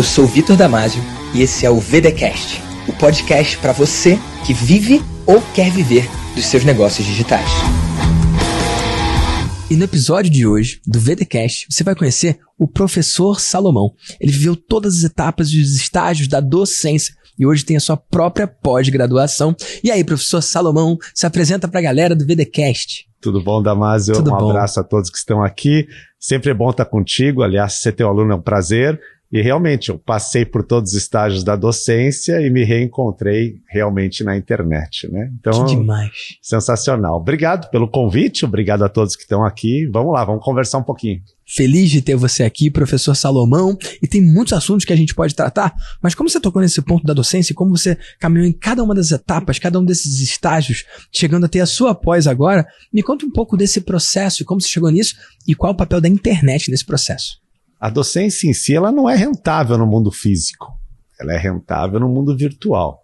Eu sou Vitor Damasio e esse é o VDcast, o podcast para você que vive ou quer viver dos seus negócios digitais. E no episódio de hoje do VDcast, você vai conhecer o professor Salomão. Ele viveu todas as etapas e os estágios da docência e hoje tem a sua própria pós-graduação. E aí, professor Salomão, se apresenta para a galera do VDcast. Tudo bom, Damásio? Tudo um bom. abraço a todos que estão aqui. Sempre é bom estar contigo. Aliás, ser teu aluno é um prazer. E realmente, eu passei por todos os estágios da docência e me reencontrei realmente na internet, né? Então, que demais. sensacional. Obrigado pelo convite, obrigado a todos que estão aqui. Vamos lá, vamos conversar um pouquinho. Feliz de ter você aqui, professor Salomão, e tem muitos assuntos que a gente pode tratar, mas como você tocou nesse ponto da docência e como você caminhou em cada uma das etapas, cada um desses estágios, chegando a ter a sua pós agora, me conta um pouco desse processo e como você chegou nisso e qual o papel da internet nesse processo. A docência em si, ela não é rentável no mundo físico. Ela é rentável no mundo virtual.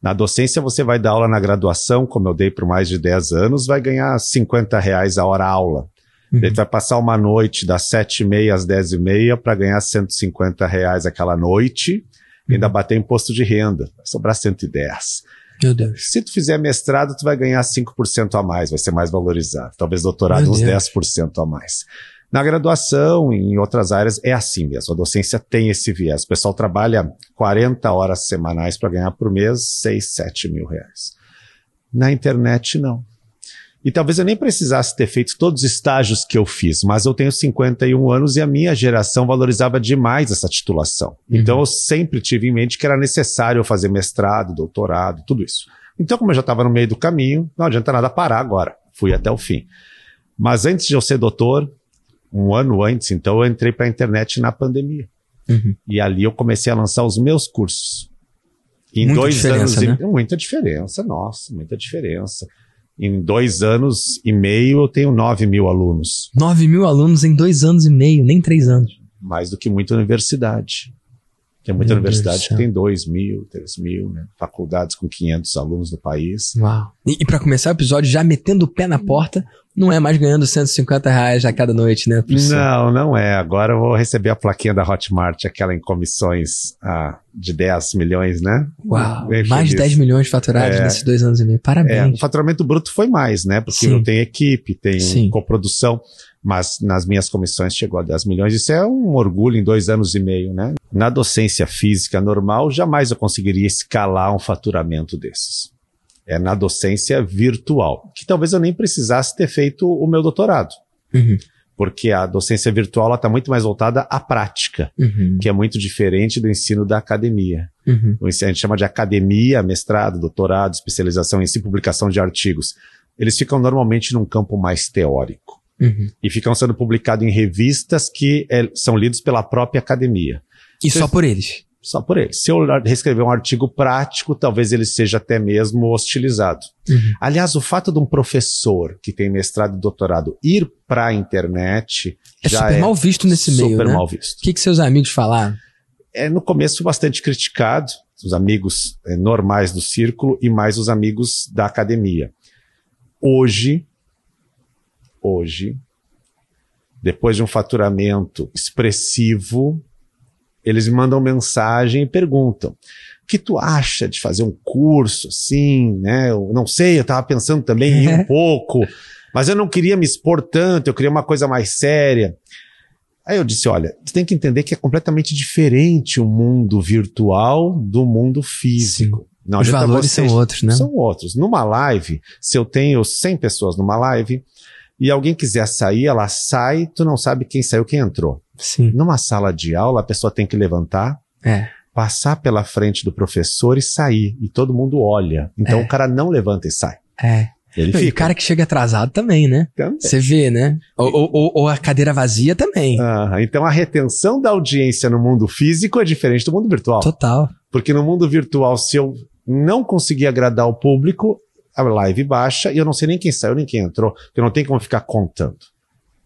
Na docência, você vai dar aula na graduação, como eu dei por mais de 10 anos, vai ganhar 50 reais a hora aula. Uhum. Ele vai passar uma noite das sete e meia às dez e meia para ganhar 150 reais aquela noite e ainda Uhum. bater imposto de renda. Vai sobrar 110. Meu Deus. Se tu fizer mestrado, tu vai ganhar 5% a mais, vai ser mais valorizado. Talvez doutorado Meu uns Deus. 10% a mais. Na graduação, em outras áreas, é assim mesmo. A docência tem esse viés. O pessoal trabalha 40 horas semanais para ganhar por mês 6, 7 mil reais. Na internet, não. E talvez eu nem precisasse ter feito todos os estágios que eu fiz, mas eu tenho 51 anos e a minha geração valorizava demais essa titulação. Então eu sempre tive em mente que era necessário eu fazer mestrado, doutorado, tudo isso. Então, como eu já estava no meio do caminho, não adianta nada parar agora. Fui até o fim. Mas antes de eu ser doutor, um ano antes, então eu entrei para a internet na pandemia. Uhum. E ali eu comecei a lançar os meus cursos. Em Muita dois anos né? e muita diferença, nossa, muita diferença. Em dois anos e meio eu tenho 9 mil alunos, 9 mil alunos em dois anos e meio, nem três anos. mais do que muita universidade. Tem muita Meu universidade que céu. tem 2 mil, 3 mil, né? faculdades com 500 alunos no país. Uau. E, e para começar o episódio, já metendo o pé na porta, não é mais ganhando 150 reais a cada noite, né, professor? Não, não é. Agora eu vou receber a plaquinha da Hotmart, aquela em comissões ah, de 10 milhões, né? Uau, Bem mais de feliz. 10 milhões faturados É. nesses dois anos e meio. É, o Parabéns. faturamento bruto foi mais, né? Porque Sim. eu tenho equipe, Sim. coprodução, mas nas minhas comissões chegou a 10 milhões. Isso é um orgulho em dois anos e meio, né? Na docência física normal, jamais eu conseguiria escalar um faturamento desses. É na docência virtual, que talvez eu nem precisasse ter feito o meu doutorado, Uhum, porque a docência virtual está muito mais voltada à prática, uhum, que é muito diferente do ensino da academia. uhum. O ensino- a gente chama de academia, mestrado, doutorado, especialização em si, publicação de artigos. Eles ficam normalmente num campo mais teórico Uhum. e ficam sendo publicados em revistas que eh, são lidos pela própria academia. E só por eles. Só por eles. Se eu reescrever um artigo prático, talvez ele seja até mesmo hostilizado. Uhum. Aliás, o fato de um professor que tem mestrado e doutorado ir para a internet É já super é mal visto nesse meio, super né? mal visto. O que, que seus amigos falaram? é no começo bastante criticado, os amigos eh, normais do círculo e mais os amigos da academia. Hoje, hoje, depois de um faturamento expressivo, eles me mandam mensagem e perguntam: o que tu acha de fazer um curso assim, né? Eu não sei, eu estava pensando também em ir um pouco, mas eu não queria me expor tanto, eu queria uma coisa mais séria. Aí eu disse: olha, você tem que entender que é completamente diferente o mundo virtual do mundo físico. Não Os valores você- são outros, né? São outros. Numa live, se eu tenho 100 pessoas numa live e alguém quiser sair, ela sai, tu não sabe quem saiu, quem entrou. Sim. Numa sala de aula, a pessoa tem que levantar, É. passar pela frente do professor e sair. E todo mundo olha. Então É. o cara não levanta e sai. É. Ele E o fica. cara que chega atrasado também, né? Você vê, né? Ou, ou- ou- ou a cadeira vazia também. Ah, então a retenção da audiência no mundo físico é diferente do mundo virtual. Total. Porque no mundo virtual, se eu não conseguir agradar o público, a live baixa e eu não sei nem quem saiu nem quem entrou, porque não tem como ficar contando.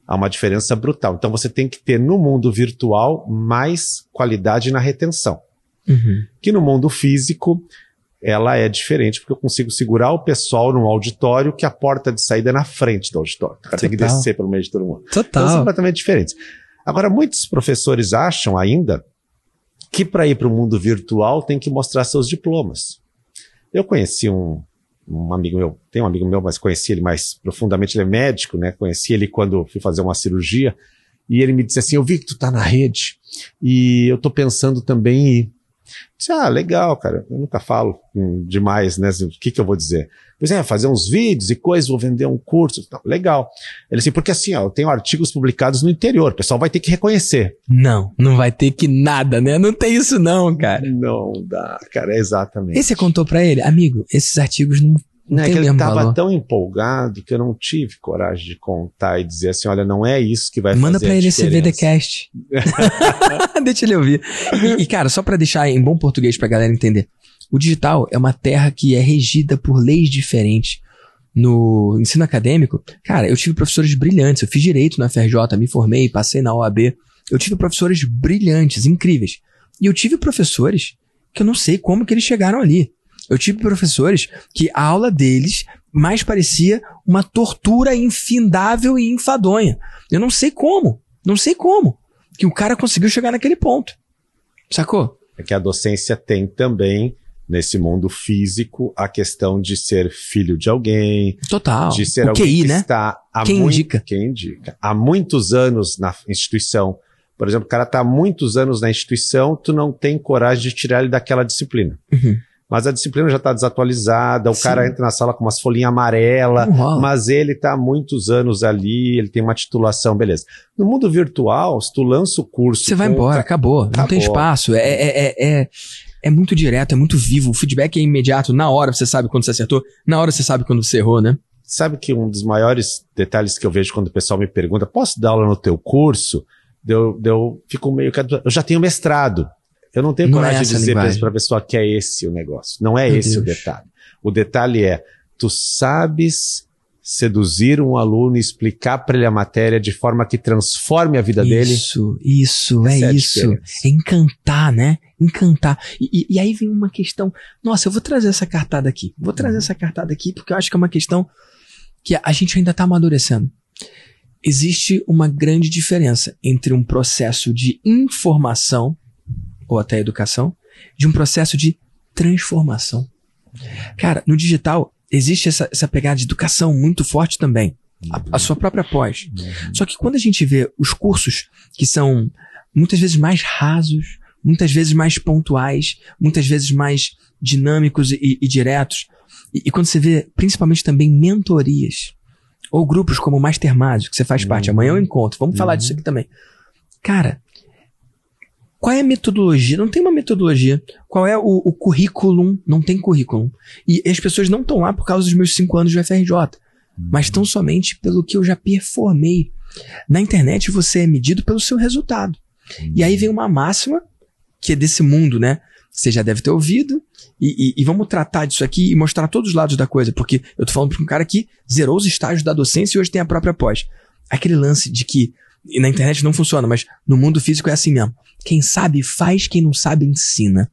Há uma diferença brutal. Então você tem que ter no mundo virtual mais qualidade na retenção. Uhum. Que no mundo físico, ela é diferente, porque eu consigo segurar o pessoal num auditório que a porta de saída é na frente do auditório. O cara tem que Total. descer pelo meio de todo mundo. Então são Total. completamente diferentes. Agora, muitos professores acham ainda que para ir para o mundo virtual tem que mostrar seus diplomas. Eu conheci um, um amigo meu, tem um amigo meu, mas conheci ele mais profundamente, ele é médico, né? Conheci ele quando fui fazer uma cirurgia, e ele me disse assim: Eu vi que tu tá na rede, e eu tô pensando também em ir. Disse, ah, legal, cara. Eu nunca falo hum, demais, né? O que, que eu vou dizer? Pois é, fazer uns vídeos e coisas, vou vender um curso. Não, legal. Ele assim, porque assim, ó, eu tenho artigos publicados no interior, o pessoal vai ter que reconhecer. Não, não vai ter que nada, né? Não tem isso não, cara. Não dá, cara, é exatamente. E você contou para ele, amigo, esses artigos não não é que ele estava tão empolgado que eu não tive coragem de contar e dizer assim, olha, não é isso que vai Manda fazer pra ele esse VDcast. Deixa ele ouvir. E, e cara, só para deixar em bom português pra galera entender. O digital é uma terra que é regida por leis diferentes. No ensino acadêmico, cara, eu tive professores brilhantes. Eu fiz direito na FRJ, me formei, passei na OAB. Eu tive professores brilhantes, incríveis. E eu tive professores que eu não sei como que eles chegaram ali. Eu tive professores que a aula deles mais parecia uma tortura infindável e enfadonha. Eu não sei como, não sei como que o cara conseguiu chegar naquele ponto. Sacou? É que a docência tem também nesse mundo físico a questão de ser filho de alguém. Total. De ser o alguém QI, que né? está há Quem muito, indica? Quem indica. Há muitos anos na instituição. Por exemplo, o cara está há muitos anos na instituição, tu não tem coragem de tirar ele daquela disciplina. Uhum. Mas a disciplina já está desatualizada, o Sim. cara entra na sala com umas folhinhas amarelas, Não mas ele está há muitos anos ali, ele tem uma titulação, beleza. No mundo virtual, se tu lança o curso... Você vai embora, acabou. Não Acabou. tem espaço. É, é, é, é, é muito direto, é muito vivo. O feedback é imediato. Na hora você sabe quando você acertou, na hora você sabe quando você errou, né? Sabe que um dos maiores detalhes que eu vejo quando o pessoal me pergunta, posso dar aula no teu curso? Eu, eu fico meio que... Eu já tenho mestrado. Eu não tenho Não é coragem de essa a dizer para a pessoa que é esse o negócio. Não é Meu esse o Deus. detalhe. O detalhe é, tu sabes seduzir um aluno e explicar para ele a matéria de forma que transforme a vida dele? Isso, isso, é a isso. É encantar, né? Encantar. E, e- e aí vem uma questão. Nossa, eu vou trazer essa cartada aqui. Vou trazer Uhum. essa cartada aqui porque eu acho que é uma questão que a gente ainda está amadurecendo. Existe uma grande diferença entre um processo de informação, ou até educação, de um processo de transformação. Cara, no digital existe essa, essa pegada de educação muito forte também. A, a sua própria pós. Só que quando a gente vê os cursos que são muitas vezes mais rasos, muitas vezes mais pontuais, muitas vezes mais dinâmicos e, e diretos, e, e quando você vê principalmente também mentorias, ou grupos como o Master Mágico, que você faz parte, Uhum. amanhã eu encontro, vamos falar Uhum. disso aqui também. Cara, qual é a metodologia? Não tem uma metodologia. Qual é o, o currículo? Não tem currículo. E as pessoas não estão lá por causa dos meus cinco anos de FRJ mas tão somente pelo que eu já performei. Na internet você é medido pelo seu resultado. E aí vem uma máxima que é desse mundo, né? Você já deve ter ouvido. E, e- e vamos tratar disso aqui e mostrar todos os lados da coisa, porque eu tô falando para um cara que zerou os estágios da docência e hoje tem a própria pós. Aquele lance de que na internet não funciona, mas no mundo físico é assim mesmo. Quem sabe faz, quem não sabe ensina.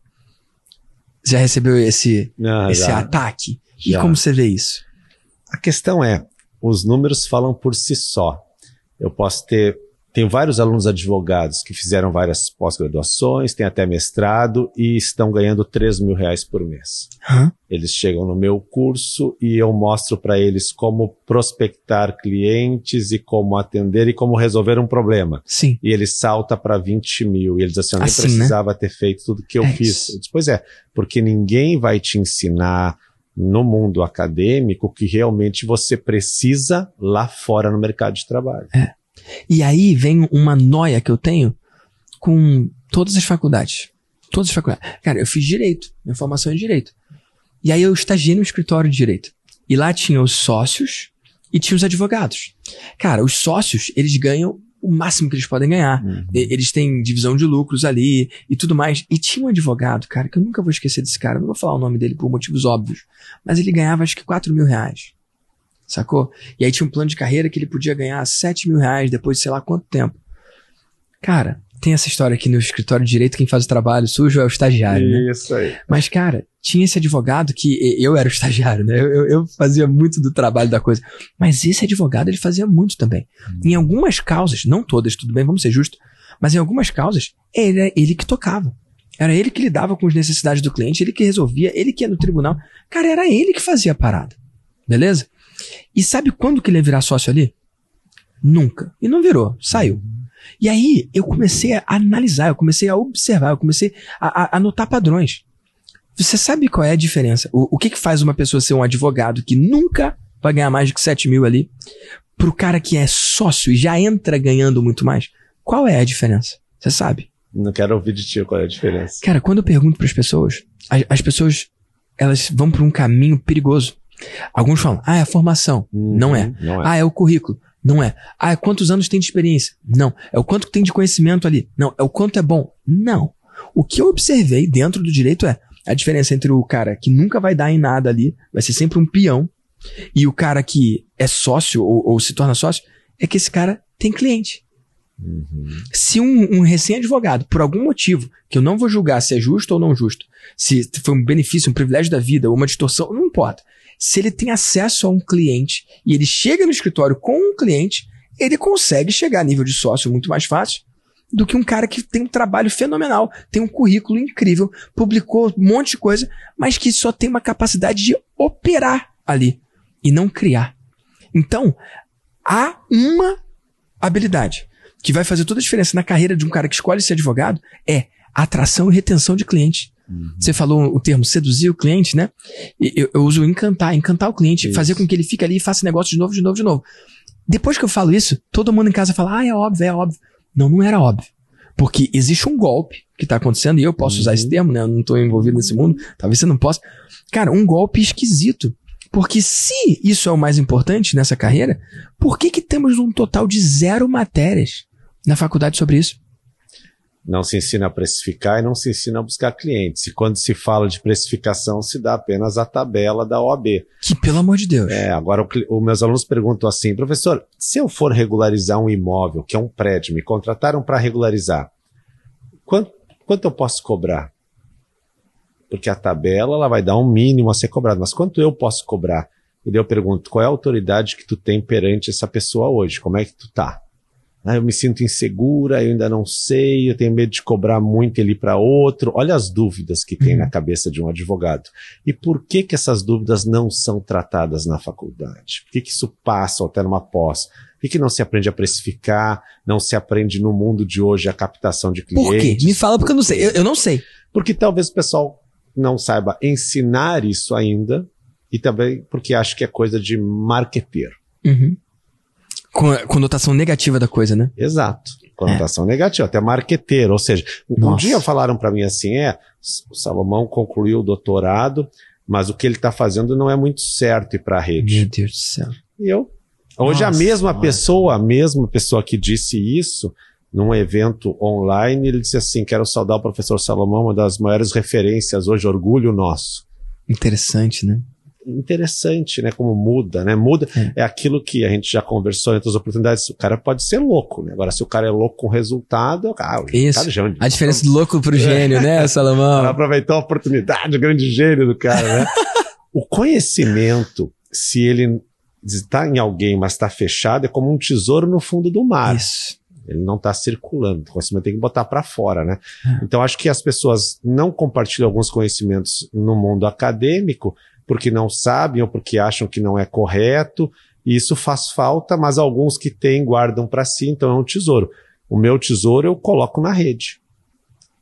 Já recebeu esse, Ah, esse já. ataque? E Já. como você vê isso? A questão é, os números falam por si só. Eu posso ter, tenho vários alunos advogados que fizeram várias pós-graduações, têm até mestrado e estão ganhando 3 mil reais por mês. Hã? Eles chegam no meu curso e eu mostro para eles como prospectar clientes e como atender e como resolver um problema. Sim. E ele salta para 20 mil. E eles assim, eu nem Assim, né? precisava ter feito tudo que eu É fiz. isso. Eu disse, pois é, porque ninguém vai te ensinar no mundo acadêmico o que realmente você precisa lá fora no mercado de trabalho. E aí vem uma noia que eu tenho com todas as faculdades. Todas as faculdades. Cara, eu fiz direito. Minha formação é direito. E aí eu estagiei no escritório de direito. E lá tinha os sócios e tinha os advogados. Cara, os sócios, eles ganham o máximo que eles podem ganhar. E- Eles têm divisão de lucros ali e tudo mais. E tinha um advogado, cara, que eu nunca vou esquecer desse cara. Não vou falar o nome dele por motivos óbvios. Mas ele ganhava acho que 4 mil reais. Sacou? E aí tinha um plano de carreira que ele podia ganhar 7 mil reais depois de sei lá quanto tempo. Cara, tem essa história aqui no escritório de direito, quem faz o trabalho sujo é o estagiário, né? Isso aí. Mas, cara, tinha esse advogado que eu era o estagiário, né? Eu, eu- eu fazia muito do trabalho da coisa. Mas esse advogado, ele fazia muito também. Em algumas causas, não todas, tudo bem, vamos ser justos, mas em algumas causas, era ele que tocava. Era ele que lidava com as necessidades do cliente, ele que resolvia, ele que ia no tribunal. Cara, era ele que fazia a parada. Beleza? E sabe quando que ele ia virar sócio ali? Nunca. E não virou, saiu. E aí eu comecei a analisar, eu comecei a observar, eu comecei a, a, a notar padrões. Você sabe qual é a diferença? O, o que, que faz uma pessoa ser um advogado que nunca vai ganhar mais de que 7 mil ali, pro cara que é sócio e já entra ganhando muito mais? Qual é a diferença? Você sabe? Não quero ouvir de ti qual é a diferença. Cara, quando eu pergunto para as pessoas, as, as, pessoas elas vão para um caminho perigoso. Alguns falam, ah, é a formação. Uhum, não, é. não é. Ah, é o currículo. Não é. Ah, é quantos anos tem de experiência? Não. É o quanto tem de conhecimento ali? Não. É o quanto é bom? Não. O que eu observei dentro do direito é a diferença entre o cara que nunca vai dar em nada ali, vai ser sempre um peão, e o cara que é sócio ou, ou se torna sócio, é que esse cara tem cliente. Uhum. Se um, um recém-advogado, por algum motivo, que eu não vou julgar se é justo ou não justo, se foi um benefício, um privilégio da vida, ou uma distorção, não importa. Se ele tem acesso a um cliente e ele chega no escritório com um cliente, ele consegue chegar a nível de sócio muito mais fácil do que um cara que tem um trabalho fenomenal, tem um currículo incrível, publicou um monte de coisa, mas que só tem uma capacidade de operar ali e não criar. Então, há uma habilidade que vai fazer toda a diferença na carreira de um cara que escolhe ser advogado é atração e retenção de cliente. Uhum. Você falou o termo seduzir o cliente, né? Eu, eu uso encantar, encantar o cliente, isso. fazer com que ele fique ali e faça negócio de novo, de novo, de novo. Depois que eu falo isso, todo mundo em casa fala, ah, é óbvio, é óbvio. Não, não era óbvio. Porque existe um golpe que está acontecendo, e eu posso uhum. usar esse uhum. termo, né? Eu não estou envolvido nesse mundo, talvez você não possa. Cara, um golpe esquisito. Porque se isso é o mais importante nessa carreira, por que que temos um total de zero matérias na faculdade sobre isso? Não se ensina a precificar e não se ensina a buscar clientes. E quando se fala de precificação, se dá apenas a tabela da OAB. Que, pelo amor de Deus. É, agora os meus alunos perguntam assim, professor, se eu for regularizar um imóvel, que é um prédio, me contrataram para regularizar, quanto, quanto eu posso cobrar? Porque a tabela ela vai dar um mínimo a ser cobrado, mas quanto eu posso cobrar? E daí eu pergunto, qual é a autoridade que tu tem perante essa pessoa hoje? Como é que tu tá? Ah, eu me sinto insegura, eu ainda não sei, eu tenho medo de cobrar muito ele para outro. Olha as dúvidas que tem uhum. na cabeça de um advogado. E por que que essas dúvidas não são tratadas na faculdade? Por que que isso passa até numa pós? Por que, que não se aprende a precificar? Não se aprende no mundo de hoje a captação de clientes? Por quê? Me fala porque eu não sei. Eu, eu não sei. Porque talvez o pessoal não saiba ensinar isso ainda e também porque acha que é coisa de marqueteiro. Uhum. Com a conotação negativa da coisa, né? Exato. Conotação é. negativa, até marqueteiro. Ou seja, Nossa. um dia falaram para mim assim: é, o Salomão concluiu o doutorado, mas o que ele está fazendo não é muito certo ir para a rede. Meu Deus do céu. E eu. Hoje Nossa, a mesma pessoa, a mesma pessoa que disse isso, num evento online, ele disse assim: quero saudar o professor Salomão, uma das maiores referências hoje, orgulho nosso. Interessante, né? Interessante, né? Como muda, né? Muda é. é aquilo que a gente já conversou em outras oportunidades. O cara pode ser louco, né? Agora, se o cara é louco com resultado, ah, Isso. Cara já, a diferença do louco pro gênio, né, Salomão? Aproveitou a oportunidade, o grande gênio do cara, né? o conhecimento, se ele está em alguém, mas está fechado, é como um tesouro no fundo do mar. Isso. Ele não está circulando. O conhecimento tem que botar para fora, né? É. Então, acho que as pessoas não compartilham alguns conhecimentos no mundo acadêmico porque não sabem ou porque acham que não é correto. E isso faz falta, mas alguns que têm guardam para si, então é um tesouro. O meu tesouro eu coloco na rede.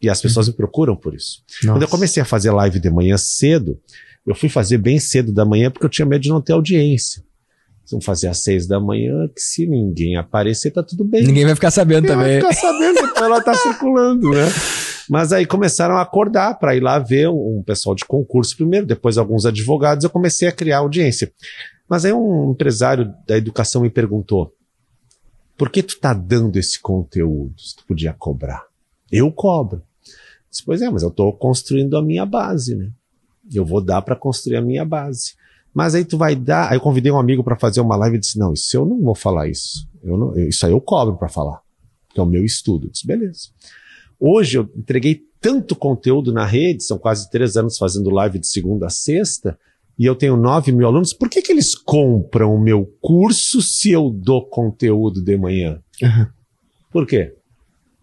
E as pessoas me procuram por isso. Nossa. Quando eu comecei a fazer live de manhã cedo, eu fui fazer bem cedo da manhã porque eu tinha medo de não ter audiência. Vamos fazer às seis da manhã, que se ninguém aparecer, tá tudo bem. Ninguém vai ficar sabendo ninguém também. Vai ficar sabendo, então ela tá circulando, né? Mas aí começaram a acordar para ir lá ver um pessoal de concurso primeiro, depois alguns advogados, eu comecei a criar audiência. Mas aí um empresário da educação me perguntou: por que tu tá dando esse conteúdo? Se tu podia cobrar. Eu cobro. disse, pois é, mas eu estou construindo a minha base, né? Eu vou dar para construir a minha base. Mas aí tu vai dar. Aí eu convidei um amigo para fazer uma live e disse: Não, isso eu não vou falar isso. Eu não, isso aí eu cobro para falar. Que é o meu estudo. Eu disse: Beleza. Hoje eu entreguei tanto conteúdo na rede, são quase três anos fazendo live de segunda a sexta, e eu tenho nove mil alunos. Por que, que eles compram o meu curso se eu dou conteúdo de manhã? Uhum. Por quê?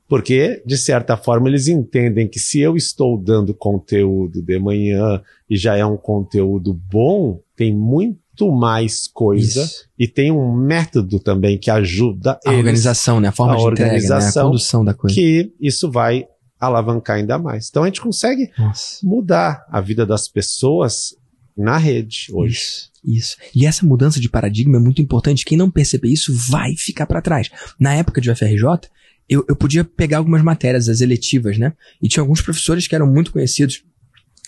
Porque, de certa forma, eles entendem que se eu estou dando conteúdo de manhã e já é um conteúdo bom, tem muito mais coisa Isso. e tem um método também que ajuda A eles organização, né? A forma A de entrega, né? A organização condução da coisa. que isso vai alavancar ainda mais. Então a gente consegue Nossa. mudar a vida das pessoas na rede hoje. Isso, isso. E essa mudança de paradigma é muito importante. Quem não perceber isso vai ficar para trás. Na época de UFRJ, eu, eu podia pegar algumas matérias, as eletivas, né? E tinha alguns professores que eram muito conhecidos.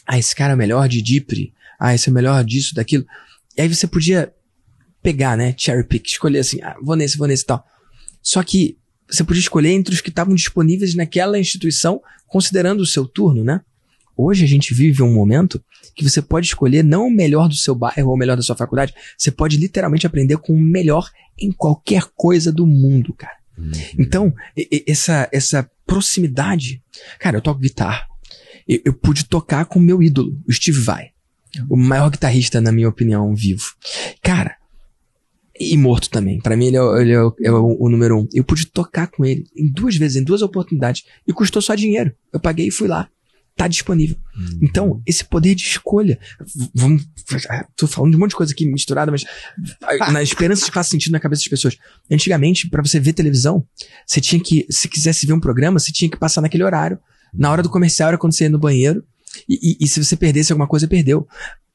Ah, esse cara é melhor de DIPRI. Ah, esse é melhor disso, daquilo. E aí você podia pegar, né? Cherry pick, escolher assim, ah, vou nesse, vou nesse e tal. Só que você podia escolher entre os que estavam disponíveis naquela instituição, considerando o seu turno, né? Hoje a gente vive um momento que você pode escolher não o melhor do seu bairro ou o melhor da sua faculdade, você pode literalmente aprender com o melhor em qualquer coisa do mundo, cara. Então, e- e- essa, essa proximidade. Cara, eu toco guitarra. Eu, eu pude tocar com o meu ídolo, o Steve Vai. O maior guitarrista, na minha opinião, vivo. Cara, e morto também. Pra mim, ele é, o- ele é o, é o- número um. Eu pude tocar com ele em duas vezes, em duas oportunidades. E custou só dinheiro. Eu paguei e fui lá. Tá disponível. Então, esse poder de escolha. Vamos. Tô falando de um monte de coisa aqui misturada, mas na esperança de que faça sentido na cabeça das pessoas. Antigamente, pra você ver televisão, você tinha que, se quisesse ver um programa, você tinha que passar naquele horário. Na hora do comercial era quando você ia no banheiro. E, e- e se você perdesse alguma coisa, perdeu.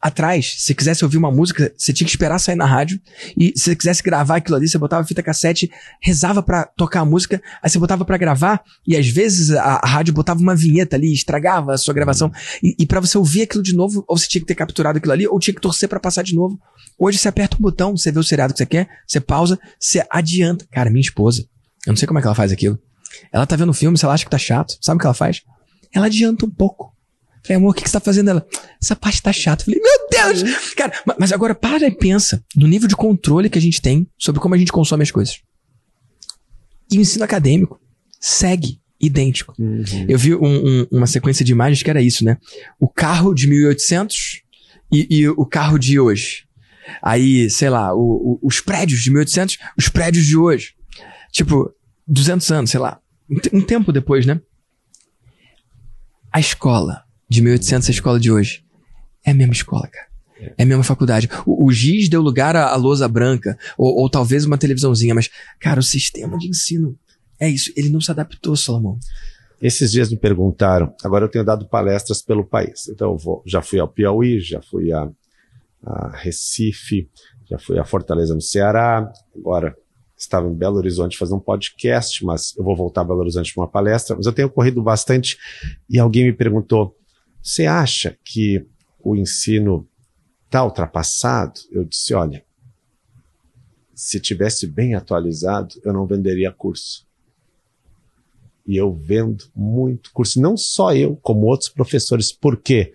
Atrás, se quisesse ouvir uma música, você tinha que esperar sair na rádio. E se você quisesse gravar aquilo ali, você botava fita cassete, rezava pra tocar a música, aí você botava pra gravar, e às vezes a, a rádio botava uma vinheta ali, estragava a sua gravação. E, e para você ouvir aquilo de novo, ou você tinha que ter capturado aquilo ali, ou tinha que torcer pra passar de novo. Hoje você aperta um botão, você vê o seriado que você quer, você pausa, você adianta. Cara, minha esposa, eu não sei como é que ela faz aquilo. Ela tá vendo o filme, se ela acha que tá chato, sabe o que ela faz? Ela adianta um pouco. Falei, amor, o que, que você tá fazendo? Ela, essa parte tá chata. Falei, meu Deus! Cara, ma- mas agora para e pensa no nível de controle que a gente tem sobre como a gente consome as coisas. E o ensino acadêmico segue idêntico. Uhum. Eu vi um- um- uma sequência de imagens que era isso, né? O carro de 1800 e, e o carro de hoje. Aí, sei lá, o- o- os prédios de 1800, os prédios de hoje. Tipo, 200 anos, sei lá. Um, um tempo depois, né? A escola de 1800 e a escola de hoje é a mesma escola, cara. É a mesma faculdade. O, o giz deu lugar à, à lousa branca, ou, ou talvez uma televisãozinha, mas, cara, o sistema de ensino é isso. Ele não se adaptou, Salomão. Esses dias me perguntaram, agora eu tenho dado palestras pelo país. Então eu vou, já fui ao Piauí, já fui a, a Recife, já fui a Fortaleza no Ceará, agora estava em Belo Horizonte fazendo um podcast, mas eu vou voltar a Belo Horizonte para uma palestra, mas eu tenho corrido bastante e alguém me perguntou: "Você acha que o ensino está ultrapassado?" Eu disse: "Olha, se tivesse bem atualizado, eu não venderia curso. E eu vendo muito curso, não só eu, como outros professores. Por quê?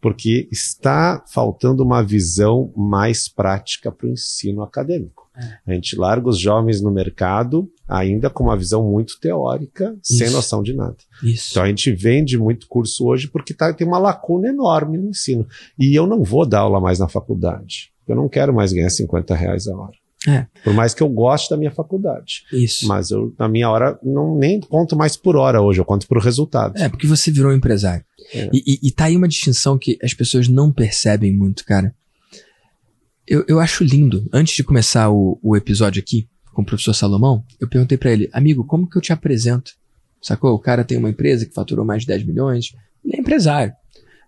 Porque está faltando uma visão mais prática para o ensino acadêmico. A gente larga os jovens no mercado ainda com uma visão muito teórica, sem Isso. noção de nada. Isso. Então a gente vende muito curso hoje porque tá, tem uma lacuna enorme no ensino. E eu não vou dar aula mais na faculdade. Eu não quero mais ganhar 50 reais a hora. É. Por mais que eu goste da minha faculdade. Isso. Mas eu, na minha hora, não nem conto mais por hora hoje, eu conto por resultado. É, porque você virou empresário. É. E, e, e tá aí uma distinção que as pessoas não percebem muito, cara. Eu, eu acho lindo. Antes de começar o, o episódio aqui com o professor Salomão, eu perguntei pra ele, amigo, como que eu te apresento? Sacou? O cara tem uma empresa que faturou mais de 10 milhões. Ele é empresário.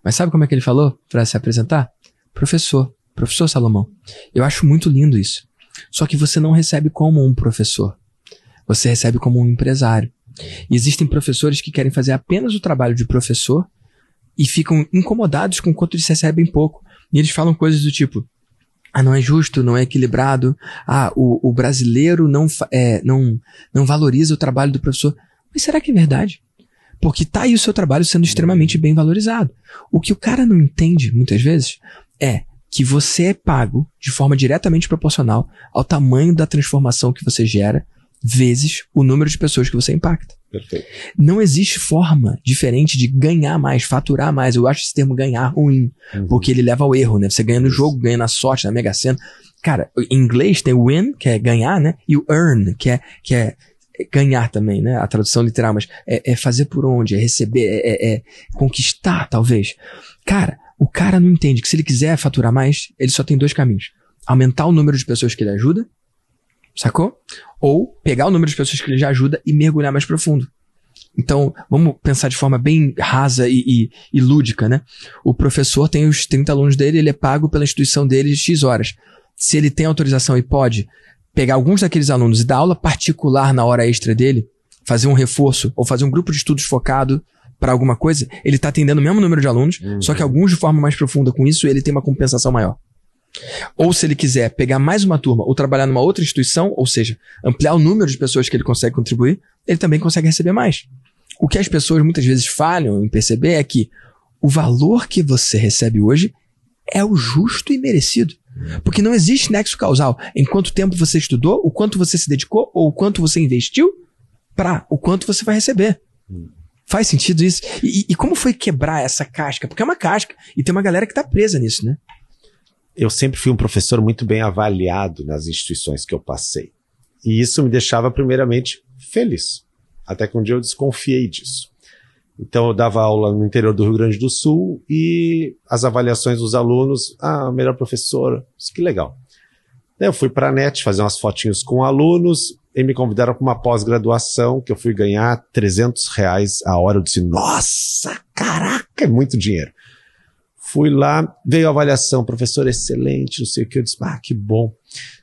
Mas sabe como é que ele falou pra se apresentar? Professor. Professor Salomão. Eu acho muito lindo isso. Só que você não recebe como um professor. Você recebe como um empresário. E existem professores que querem fazer apenas o trabalho de professor e ficam incomodados com quanto eles recebem pouco. E eles falam coisas do tipo: ah, não é justo, não é equilibrado, ah, o, o brasileiro não, é, não, não valoriza o trabalho do professor. Mas será que é verdade? Porque tá aí o seu trabalho sendo extremamente bem valorizado. O que o cara não entende, muitas vezes, é que você é pago de forma diretamente proporcional ao tamanho da transformação que você gera, vezes o número de pessoas que você impacta. Perfeito. Não existe forma diferente de ganhar mais, faturar mais. Eu acho esse termo ganhar ruim, Uhum. porque ele leva ao erro, né? Você ganha no jogo, ganha na sorte, na Mega Sena. Cara, em inglês tem o win, que é ganhar, né? E o earn, que é, que é ganhar também, né? A tradução literal, mas é, é fazer por onde, é receber, é, é, é conquistar, talvez. Cara, o cara não entende que se ele quiser faturar mais, ele só tem dois caminhos. Aumentar o número de pessoas que ele ajuda, sacou? Ou pegar o número de pessoas que ele já ajuda e mergulhar mais profundo. Então, vamos pensar de forma bem rasa e, e, e, lúdica, né? O professor tem os 30 alunos dele, ele é pago pela instituição dele X horas. Se ele tem autorização e pode pegar alguns daqueles alunos e dar aula particular na hora extra dele, fazer um reforço ou fazer um grupo de estudos focado para alguma coisa, ele está atendendo o mesmo número de alunos, uhum. só que alguns de forma mais profunda com isso, ele tem uma compensação maior. Ou se ele quiser pegar mais uma turma ou trabalhar numa outra instituição, ou seja, ampliar o número de pessoas que ele consegue contribuir, ele também consegue receber mais. O que as pessoas muitas vezes falham em perceber é que o valor que você recebe hoje é o justo e merecido. Porque não existe nexo causal em quanto tempo você estudou, o quanto você se dedicou ou o quanto você investiu para o quanto você vai receber. Faz sentido isso? E, e, como foi quebrar essa casca? Porque é uma casca e tem uma galera que tá presa nisso, né? Eu sempre fui um professor muito bem avaliado nas instituições que eu passei. E isso me deixava, primeiramente, feliz. Até que um dia eu desconfiei disso. Então eu dava aula no interior do Rio Grande do Sul e as avaliações dos alunos, ah, melhor professor, que legal. Eu fui para a NET fazer umas fotinhos com alunos e me convidaram para uma pós-graduação que eu fui ganhar 300 reais a hora. Eu disse, nossa, caraca, é muito dinheiro. Fui lá, veio a avaliação, professor excelente, não sei o que. Eu disse, ah, que bom.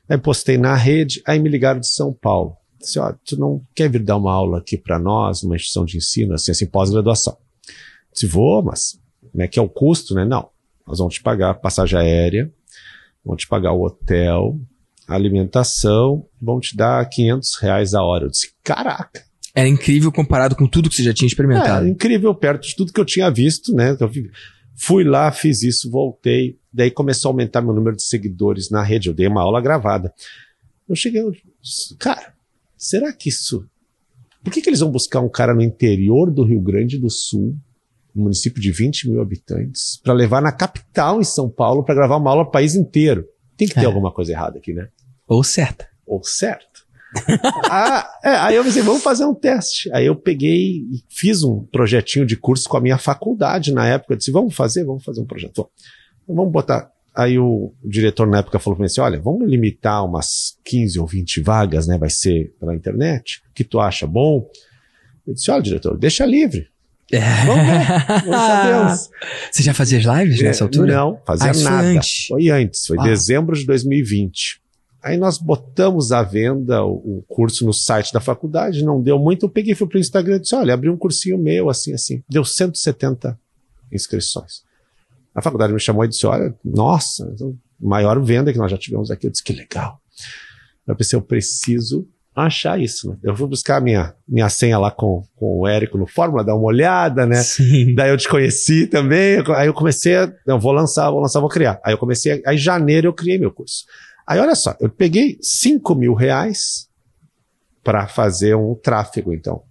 Aí postei na rede, aí me ligaram de São Paulo. Disse, ó, tu não quer vir dar uma aula aqui para nós, numa instituição de ensino, assim, assim, pós-graduação? Disse, vou, mas como é que é o custo, né? Não, nós vamos te pagar a passagem aérea, vamos te pagar o hotel, a alimentação, vamos te dar 500 reais a hora. Eu disse, caraca! Era incrível comparado com tudo que você já tinha experimentado. É, incrível, perto de tudo que eu tinha visto, né? Fui lá, fiz isso, voltei, daí começou a aumentar meu número de seguidores na rede, eu dei uma aula gravada. Eu cheguei, eu disse, cara, será que isso. Por que, que eles vão buscar um cara no interior do Rio Grande do Sul, um município de 20 mil habitantes, para levar na capital, em São Paulo, para gravar uma aula para o país inteiro? Tem que ter é. alguma coisa errada aqui, né? Ou certa. Ou certo. Ah, é, aí eu pensei, vamos fazer um teste. Aí eu peguei e fiz um projetinho de curso com a minha faculdade na época. Eu disse, vamos fazer, vamos fazer um projeto. Então, vamos botar Aí o, diretor na época falou para mim assim, olha, vamos limitar umas 15 ou 20 vagas, né? Vai ser pela internet. O que tu acha bom? Eu disse, olha, diretor, deixa livre. É. Vamos ver. Você já fazia as lives nessa é, altura? Não, fazia ah, nada. Foi antes. Foi antes, foi Uau. dezembro de 2020. Aí nós botamos à venda o, o, curso no site da faculdade, não deu muito, eu peguei fui pro Instagram e disse, olha, abri um cursinho meu, assim, assim. Deu 170 inscrições. A faculdade me chamou e disse: Olha, nossa, maior venda que nós já tivemos aqui. Eu disse: Que legal. Eu pensei: Eu preciso achar isso. Né? Eu fui buscar minha, minha senha lá com, com o Érico no Fórmula, dar uma olhada, né? Sim. Daí eu te conheci também. Aí eu comecei a. Não, vou lançar, vou lançar, vou criar. Aí eu comecei. Aí em janeiro eu criei meu curso. Aí olha só, eu peguei 5 mil reais para fazer um tráfego, então.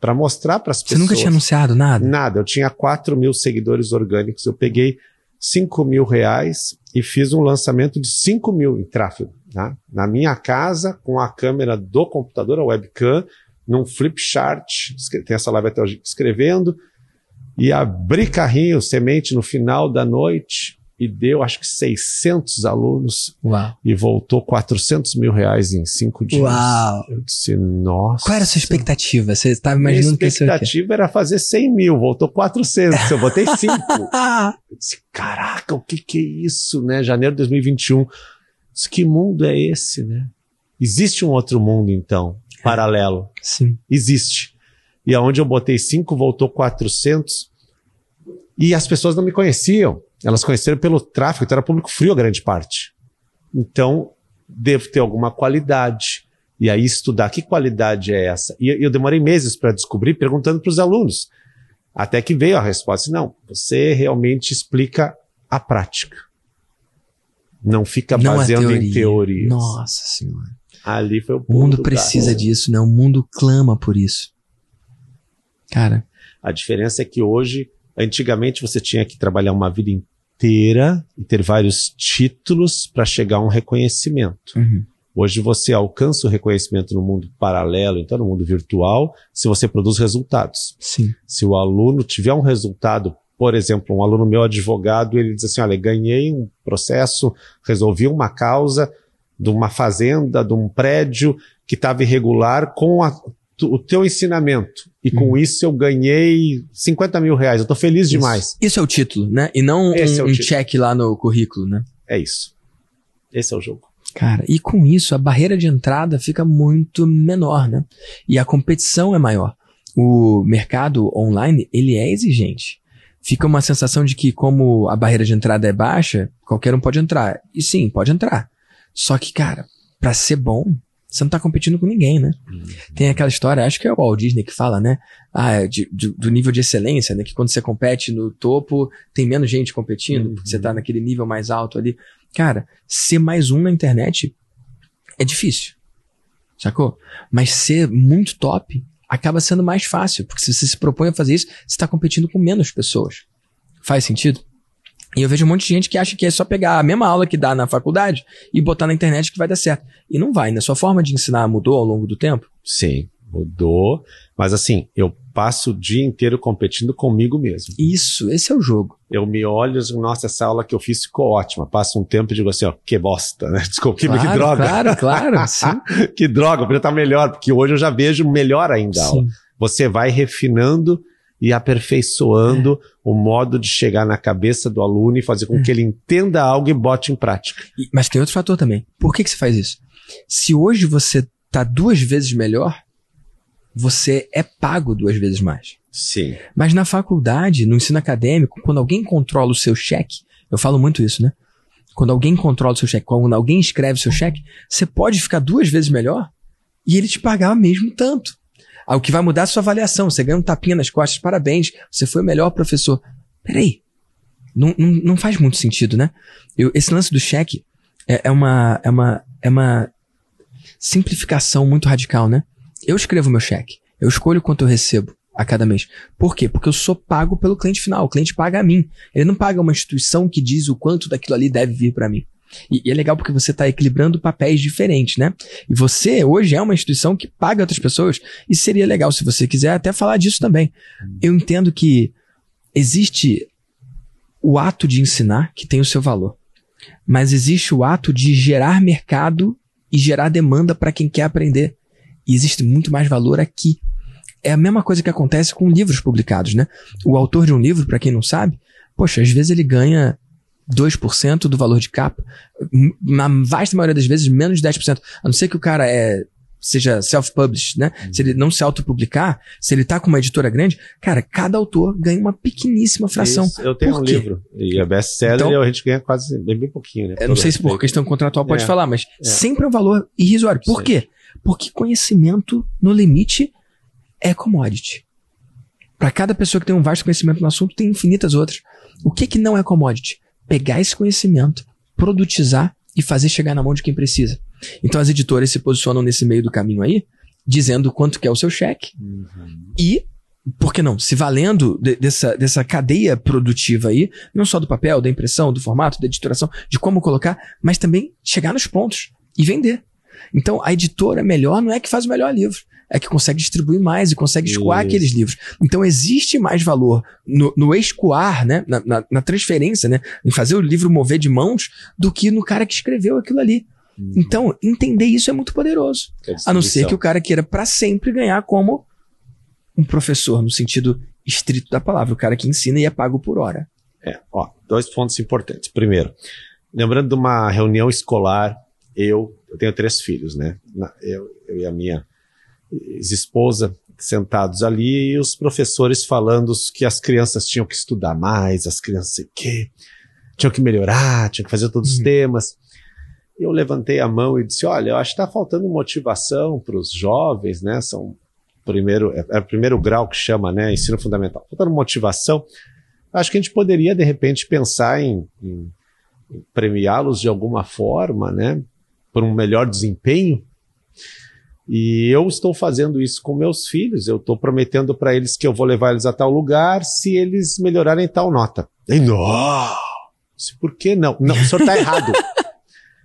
Para mostrar para as pessoas. Você nunca tinha anunciado nada? Nada. Eu tinha 4 mil seguidores orgânicos. Eu peguei 5 mil reais e fiz um lançamento de 5 mil em tráfego. Tá? Na minha casa, com a câmera do computador, a webcam, num flip chart, tem essa live até hoje escrevendo, e abri carrinho, semente no final da noite, e deu acho que 600 alunos Uau. e voltou 400 mil reais em cinco dias. Uau! Eu disse, nossa. Qual era a sua expectativa? Você estava imaginando que isso A expectativa era fazer 100 mil, voltou 400, eu botei 5. eu disse, caraca, o que que é isso, né? Janeiro de 2021. Disse, que mundo é esse, né? Existe um outro mundo, então, paralelo. Sim. Existe. E aonde eu botei 5, voltou 400. E as pessoas não me conheciam. Elas conheceram pelo tráfego, então era público frio a grande parte. Então, devo ter alguma qualidade. E aí estudar que qualidade é essa. E eu demorei meses para descobrir, perguntando para os alunos. Até que veio a resposta: não, você realmente explica a prática. Não fica não baseando teoria. em teorias. Nossa Senhora. Ali foi o ponto. O mundo precisa disso, né? O mundo clama por isso. Cara. A diferença é que hoje, antigamente você tinha que trabalhar uma vida inteira e ter vários títulos para chegar a um reconhecimento. Uhum. Hoje você alcança o reconhecimento no mundo paralelo, então no mundo virtual, se você produz resultados. Sim. Se o aluno tiver um resultado, por exemplo, um aluno meu advogado, ele diz assim: olha, ganhei um processo, resolvi uma causa de uma fazenda, de um prédio que estava irregular com a, o teu ensinamento. E com Uhum. isso eu ganhei 50 mil reais. Eu estou feliz Isso. demais. Isso é o título, né? E não um, Esse é um título. check lá no currículo, né? É isso. Esse é o jogo. Cara, e com isso a barreira de entrada fica muito menor, né? E a competição é maior. O mercado online, ele é exigente. Fica uma sensação de que como a barreira de entrada é baixa, qualquer um pode entrar. E sim, pode entrar. Só que, cara, pra ser bom, você não tá competindo com ninguém, né? Tem aquela história, acho que é o Walt Disney que fala, né? Ah, é de- de- do nível de excelência, né? Que quando você compete no topo, tem menos gente competindo, Uhum. porque você tá naquele nível mais alto ali. Cara, ser mais um na internet é difícil. Sacou? Mas ser muito top acaba sendo mais fácil, porque se você se propõe a fazer isso, você está competindo com menos pessoas. Faz sentido? E eu vejo um monte de gente que acha que é só pegar a mesma aula que dá na faculdade e botar na internet que vai dar certo. E não vai, né? Sua forma de ensinar mudou ao longo do tempo? Sim, mudou. Mas assim, eu passo o dia inteiro competindo comigo mesmo. Isso, esse é o jogo. Eu me olho e digo, nossa, essa aula que eu fiz ficou ótima. Passo um tempo e digo assim, ó, que bosta, né? Desculpa, que, que Claro, droga. Claro, claro, sim. que droga, podia estar melhor, porque hoje eu já vejo melhor ainda a aula. Você vai refinando e aperfeiçoando o modo de chegar na cabeça do aluno e fazer com É. que ele entenda algo e bote em prática. Mas tem outro fator também. Por que, que você faz isso? Se hoje você tá duas vezes melhor, você é pago duas vezes mais. Sim. Mas na faculdade, no ensino acadêmico, quando alguém controla o seu cheque, eu falo muito isso, né? Quando alguém controla o seu cheque, quando alguém escreve o seu cheque, você pode ficar duas vezes melhor e ele te pagar mesmo tanto. Ah, O que vai mudar é a sua avaliação. Você ganha um tapinha nas costas, parabéns, você foi o melhor professor. Peraí. Não, não, não faz muito sentido, né? Eu, esse lance do cheque é, é uma, é, uma, é uma simplificação muito radical, né? Eu escrevo meu cheque. Eu escolho quanto eu recebo a cada mês. Por quê? Porque eu sou pago pelo cliente final. O cliente paga a mim. Ele não paga uma instituição que diz o quanto daquilo ali deve vir para mim. E, e é legal porque você está equilibrando papéis diferentes, né? E você hoje é uma instituição que paga outras pessoas. E seria legal, se você quiser, até falar disso também. Eu entendo que existe o ato de ensinar que tem o seu valor. Mas existe o ato de gerar mercado e gerar demanda para quem quer aprender. E existe muito mais valor aqui. É a mesma coisa que acontece com livros publicados, né? O autor de um livro, para quem não sabe, poxa, às vezes ele ganha 2% do valor de capa. Na vasta maioria das vezes, menos de 10%. A não ser que o cara é seja self-published, né? Se ele não se autopublicar, se ele tá com uma editora grande, cara, cada autor ganha uma pequeníssima fração. Isso, eu tenho um livro. E é best-seller Então- a gente ganha quase bem, bem pouquinho, né? Eu não sei se por questão contratual pode É. falar, mas É. sempre é um valor irrisório. Por quê? Porque conhecimento, no limite, é commodity. Para cada pessoa que tem um vasto conhecimento no assunto, tem infinitas outras. O que que não é commodity? Pegar esse conhecimento, produtizar e fazer chegar na mão de quem precisa. Então as editoras se posicionam nesse meio do caminho aí, dizendo quanto que é o seu cheque Uhum. e, por que não, se valendo de- dessa, dessa cadeia produtiva aí, não só do papel, da impressão, do formato, da editoração, de como colocar, mas também chegar nos pontos e vender. Então, a editora melhor não é que faz o melhor livro, é que consegue distribuir mais e consegue escoar Isso. aqueles livros. Então, existe mais valor no, no escoar, né, na, na- na transferência, né, em fazer o livro mover de mãos, do que no cara que escreveu aquilo ali. Uhum. Então, entender isso é muito poderoso. A não ser que o cara queira para sempre ganhar como um professor, no sentido estrito da palavra, o cara que ensina e é pago por hora. É, ó, dois pontos importantes. Primeiro, lembrando de uma reunião escolar, eu, eu tenho três filhos, né? Eu, eu e a minha ex-esposa sentados ali e os professores falando que as crianças tinham que estudar mais, as crianças sei o quê, tinham que melhorar, tinham que fazer todos os Uhum. temas. Eu levantei a mão e disse: Olha, eu acho que está faltando motivação para os jovens, né? São primeiro, é, é o primeiro grau que chama, né? Ensino fundamental. Faltando motivação. Acho que a gente poderia, de repente, pensar em, em- em premiá-los de alguma forma, né? Por um melhor desempenho. E eu estou fazendo isso com meus filhos. Eu estou prometendo para eles que eu vou levar eles a tal lugar se eles melhorarem tal nota. E não! Por que não? Não, o senhor está errado.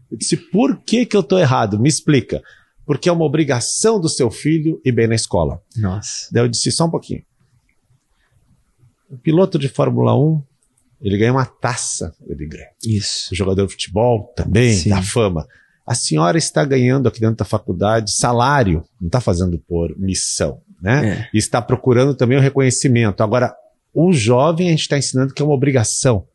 Eu disse, por que, que eu estou errado? Me explica. Porque é uma obrigação do seu filho ir bem na escola. Nossa. Daí eu disse, só um pouquinho. O piloto de Fórmula 1, ele ganha uma taça, ele ganha. Isso. O jogador de futebol também, Sim. da fama. A senhora está ganhando aqui dentro da faculdade salário, não está fazendo por missão, né? É. E está procurando também o reconhecimento. Agora, o jovem a gente está ensinando que é uma obrigação.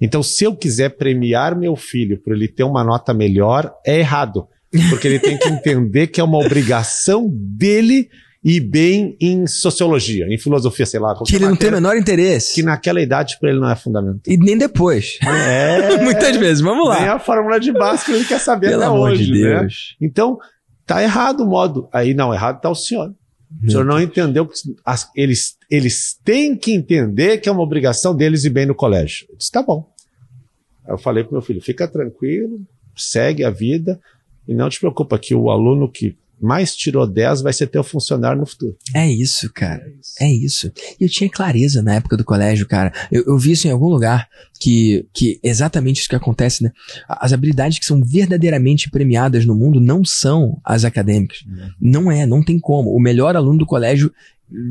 Então, se eu quiser premiar meu filho por ele ter uma nota melhor, é errado. Porque ele tem que entender que é uma obrigação dele ir bem em sociologia, em filosofia, sei lá. Que ele não tem o matéria, menor interesse. que naquela idade para ele não é fundamental. E nem depois. É. Muitas vezes. Vamos Nem lá. a fórmula de Bhaskara ele quer saber Pelo até amor hoje, de né? Deus. Então, tá errado o modo. Aí, não, errado tá o senhor. O senhor não entendeu as- eles, eles têm que entender que é uma obrigação deles ir bem no colégio. Eu disse, tá bom. Aí eu falei pro meu filho, fica tranquilo, segue a vida e não te preocupa que o aluno que mais tirou 10 vai ser teu funcionário no futuro. É isso, cara. É isso. E eu tinha clareza na época do colégio, cara. Eu, eu vi isso em algum lugar que, que exatamente isso que acontece, né? As habilidades que são verdadeiramente premiadas no mundo não são as acadêmicas. Não é, não tem como. O melhor aluno do colégio,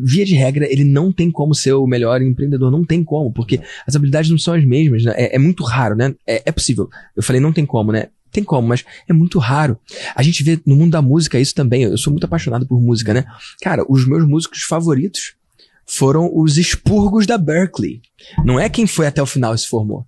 via de regra, ele não tem como ser o melhor empreendedor. Não tem como, porque as habilidades não são as mesmas. Né? É, é muito raro, né? É, é possível. Eu falei, não tem como, né? Tem como, mas é muito raro. A gente vê no mundo da música isso também. Eu sou muito apaixonado por música, né? Cara, os meus músicos favoritos foram os expurgos da Berkeley. Não é quem foi até o final e se formou.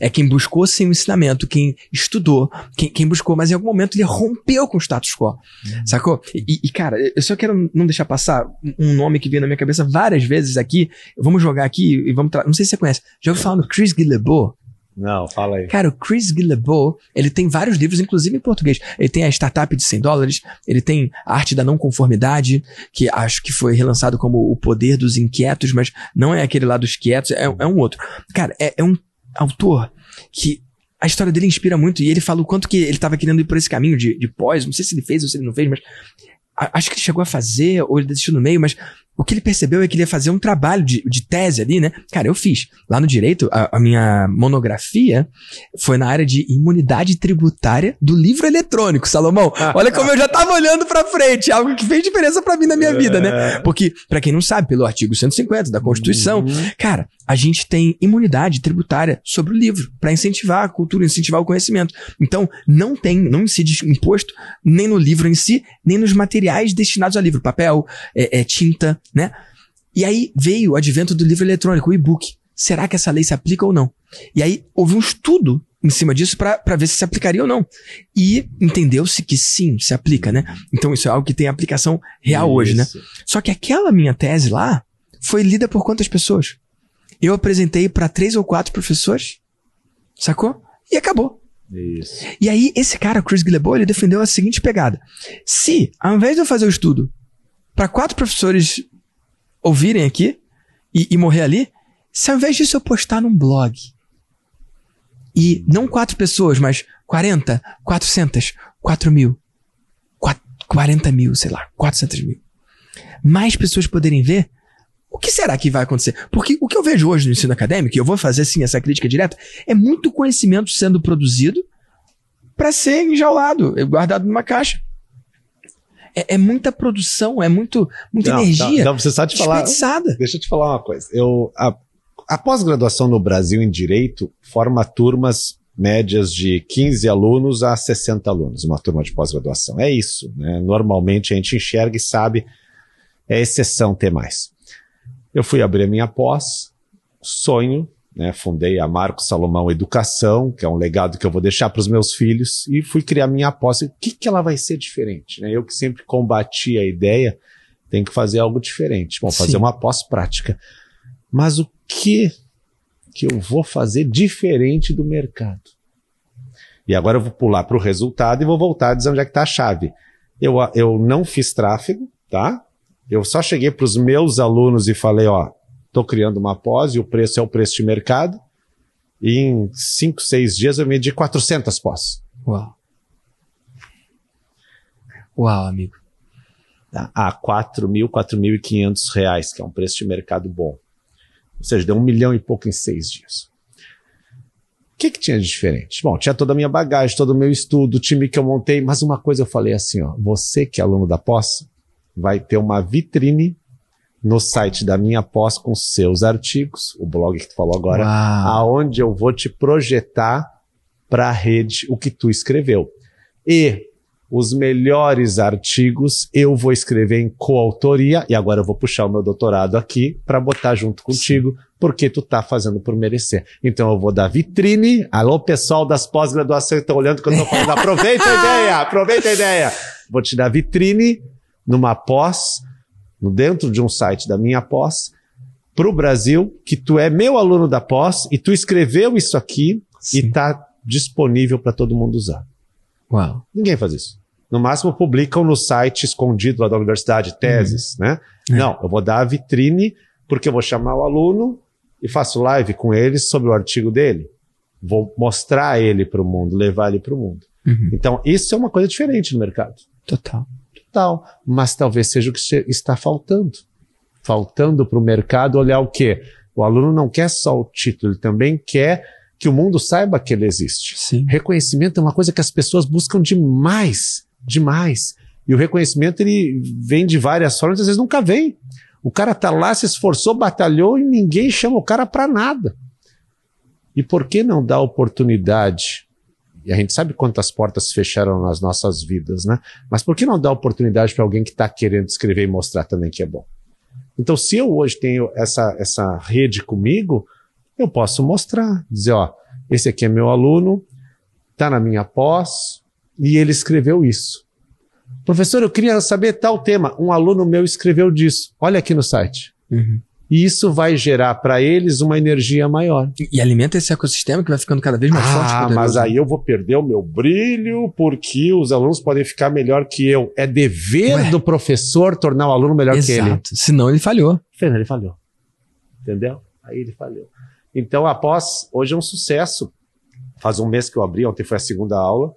É quem buscou sim o ensinamento, quem estudou, quem, quem buscou, mas em algum momento ele rompeu com o status quo. Sacou? E, e, cara, eu só quero não deixar passar um- nome que veio na minha cabeça várias vezes aqui. Vamos jogar aqui e vamos. Não sei se você conhece. Já ouviu falar no Chris Guillebeau? Não, fala aí. Cara, o Chris Guillebeau, ele tem vários livros, inclusive em português. Ele tem a Startup de 100 dólares, ele tem a Arte da Não Conformidade, que acho que foi relançado como O Poder dos Inquietos, mas não é aquele lá dos quietos, é, é um outro. Cara, é, é um autor que a história dele inspira muito e ele fala o quanto que ele estava querendo ir por esse caminho de, de pós, não sei se ele fez ou se ele não fez, mas acho que ele chegou a fazer ou ele desistiu no meio, mas o que ele percebeu é que ele ia fazer um trabalho de, de tese ali, né? Cara, eu fiz. Lá no direito, a, a minha monografia foi na área de imunidade tributária do livro eletrônico, Salomão. Olha como eu já tava olhando pra frente, algo que fez diferença pra mim na minha vida, né? Porque, pra quem não sabe, pelo artigo 150 da Constituição, Uhum. cara, a gente tem imunidade tributária sobre o livro, pra incentivar a cultura, incentivar o conhecimento. Então, não tem, não incide imposto nem no livro em si, nem nos materiais destinados ao livro, papel, é, é, tinta, né? E aí veio o advento do livro eletrônico, o e-book. Será que essa lei se aplica ou não? E aí houve um estudo em cima disso pra ver se se aplicaria ou não. E entendeu-se que sim, se aplica, né? Então isso é algo que tem aplicação real hoje, né? Isso. Só que aquela minha tese lá foi lida por quantas pessoas? Eu apresentei pra três ou quatro professores, sacou? E acabou. Isso. E aí, esse cara, Chris Guillebeau, ele defendeu a seguinte pegada. Se, ao invés de eu fazer o estudo para quatro professores ouvirem aqui e, e morrer ali, se ao invés disso eu postar num blog e não quatro pessoas, mas 40, 400, 4 mil, 4, 40 mil, sei lá, 400 mil, mais pessoas poderem ver, o que será que vai acontecer? Porque o que eu vejo hoje no ensino acadêmico, e eu vou fazer sim essa crítica direta, é muito conhecimento sendo produzido para ser enjaulado, guardado numa caixa. É, é muita produção, é muito, muita Não, energia Não, não precisa te falar. Deixa eu te falar uma coisa. Eu, a, a pós-graduação no Brasil em Direito forma turmas médias de 15 alunos a 60 alunos, uma turma de pós-graduação. É isso. Né? Normalmente a gente enxerga e sabe, é exceção ter mais. Eu fui abrir a minha pós, sonho, né? fundei a Marco Salomão Educação, que é um legado que eu vou deixar para os meus filhos, e fui criar minha pós. O que, que ela vai ser diferente? Né? Eu que sempre combati a ideia, tem que fazer algo diferente. Bom, fazer Sim. uma pós-prática. Mas o que que eu vou fazer diferente do mercado? E agora eu vou pular para o resultado e vou voltar a dizer onde é que está a chave. Eu, eu não fiz tráfego, tá? Eu só cheguei para os meus alunos e falei, ó, estou criando uma pós e o preço é o preço de mercado. E em 5, 6 dias eu medi 400 pós. Uau. Uau, amigo. tá? a 4 mil, 4.500 reais, que é um preço de mercado bom. Ou seja, deu um milhão e pouco em seis dias. O que, que tinha de diferente? Bom, tinha toda a minha bagagem, todo o meu estudo, o time que eu montei, mas uma coisa eu falei assim, ó, você que é aluno da pós, vai ter uma vitrine no site da minha pós com seus artigos, o blog que tu falou agora, Uau. aonde eu vou te projetar para a rede o que tu escreveu. E os melhores artigos eu vou escrever em coautoria, e agora eu vou puxar o meu doutorado aqui para botar junto contigo, porque tu tá fazendo por merecer. Então eu vou dar vitrine. Alô, pessoal das pós-graduações que estão olhando que eu tô falando. Aproveita a ideia, aproveita a ideia. Vou te dar vitrine numa pós, dentro de um site da minha pós, para o Brasil, que tu é meu aluno da pós e tu escreveu isso aqui Sim. e tá disponível para todo mundo usar. Uau. Ninguém faz isso. No máximo publicam no site escondido lá da universidade, teses, né? É. Não, eu vou dar a vitrine, porque eu vou chamar o aluno e faço live com ele sobre o artigo dele. Vou mostrar ele para o mundo, levar ele para o mundo. Uhum. Então, isso é uma coisa diferente no mercado. Total. Tal. Mas talvez seja o que está faltando. Faltando para o mercado olhar o quê? O aluno não quer só o título, ele também quer que o mundo saiba que ele existe. Sim. Reconhecimento é uma coisa que as pessoas buscam demais, demais. E o reconhecimento ele vem de várias formas, às vezes nunca vem. O cara tá lá, se esforçou, batalhou e ninguém chama o cara para nada. E por que não dar oportunidade? E a gente sabe quantas portas fecharam nas nossas vidas, né? Mas por que não dar oportunidade para alguém que está querendo escrever e mostrar também que é bom? Então, se eu hoje tenho essa, essa rede comigo, eu posso mostrar, dizer, ó, esse aqui é meu aluno, tá na minha pós e ele escreveu isso. Professor, eu queria saber tal tema. Um aluno meu escreveu disso. Olha aqui no site. Uhum. E isso vai gerar para eles uma energia maior. E, alimenta esse ecossistema que vai ficando cada vez mais forte. e Ah, mas aí eu vou perder o meu brilho porque os alunos podem ficar melhor que eu. É dever Ué. do professor tornar o aluno melhor que ele. Exato. Senão ele falhou. Fernando, ele falhou. Entendeu? Aí ele falhou. Então, após, hoje é um sucesso. Faz um mês que eu abri, ontem foi a segunda aula.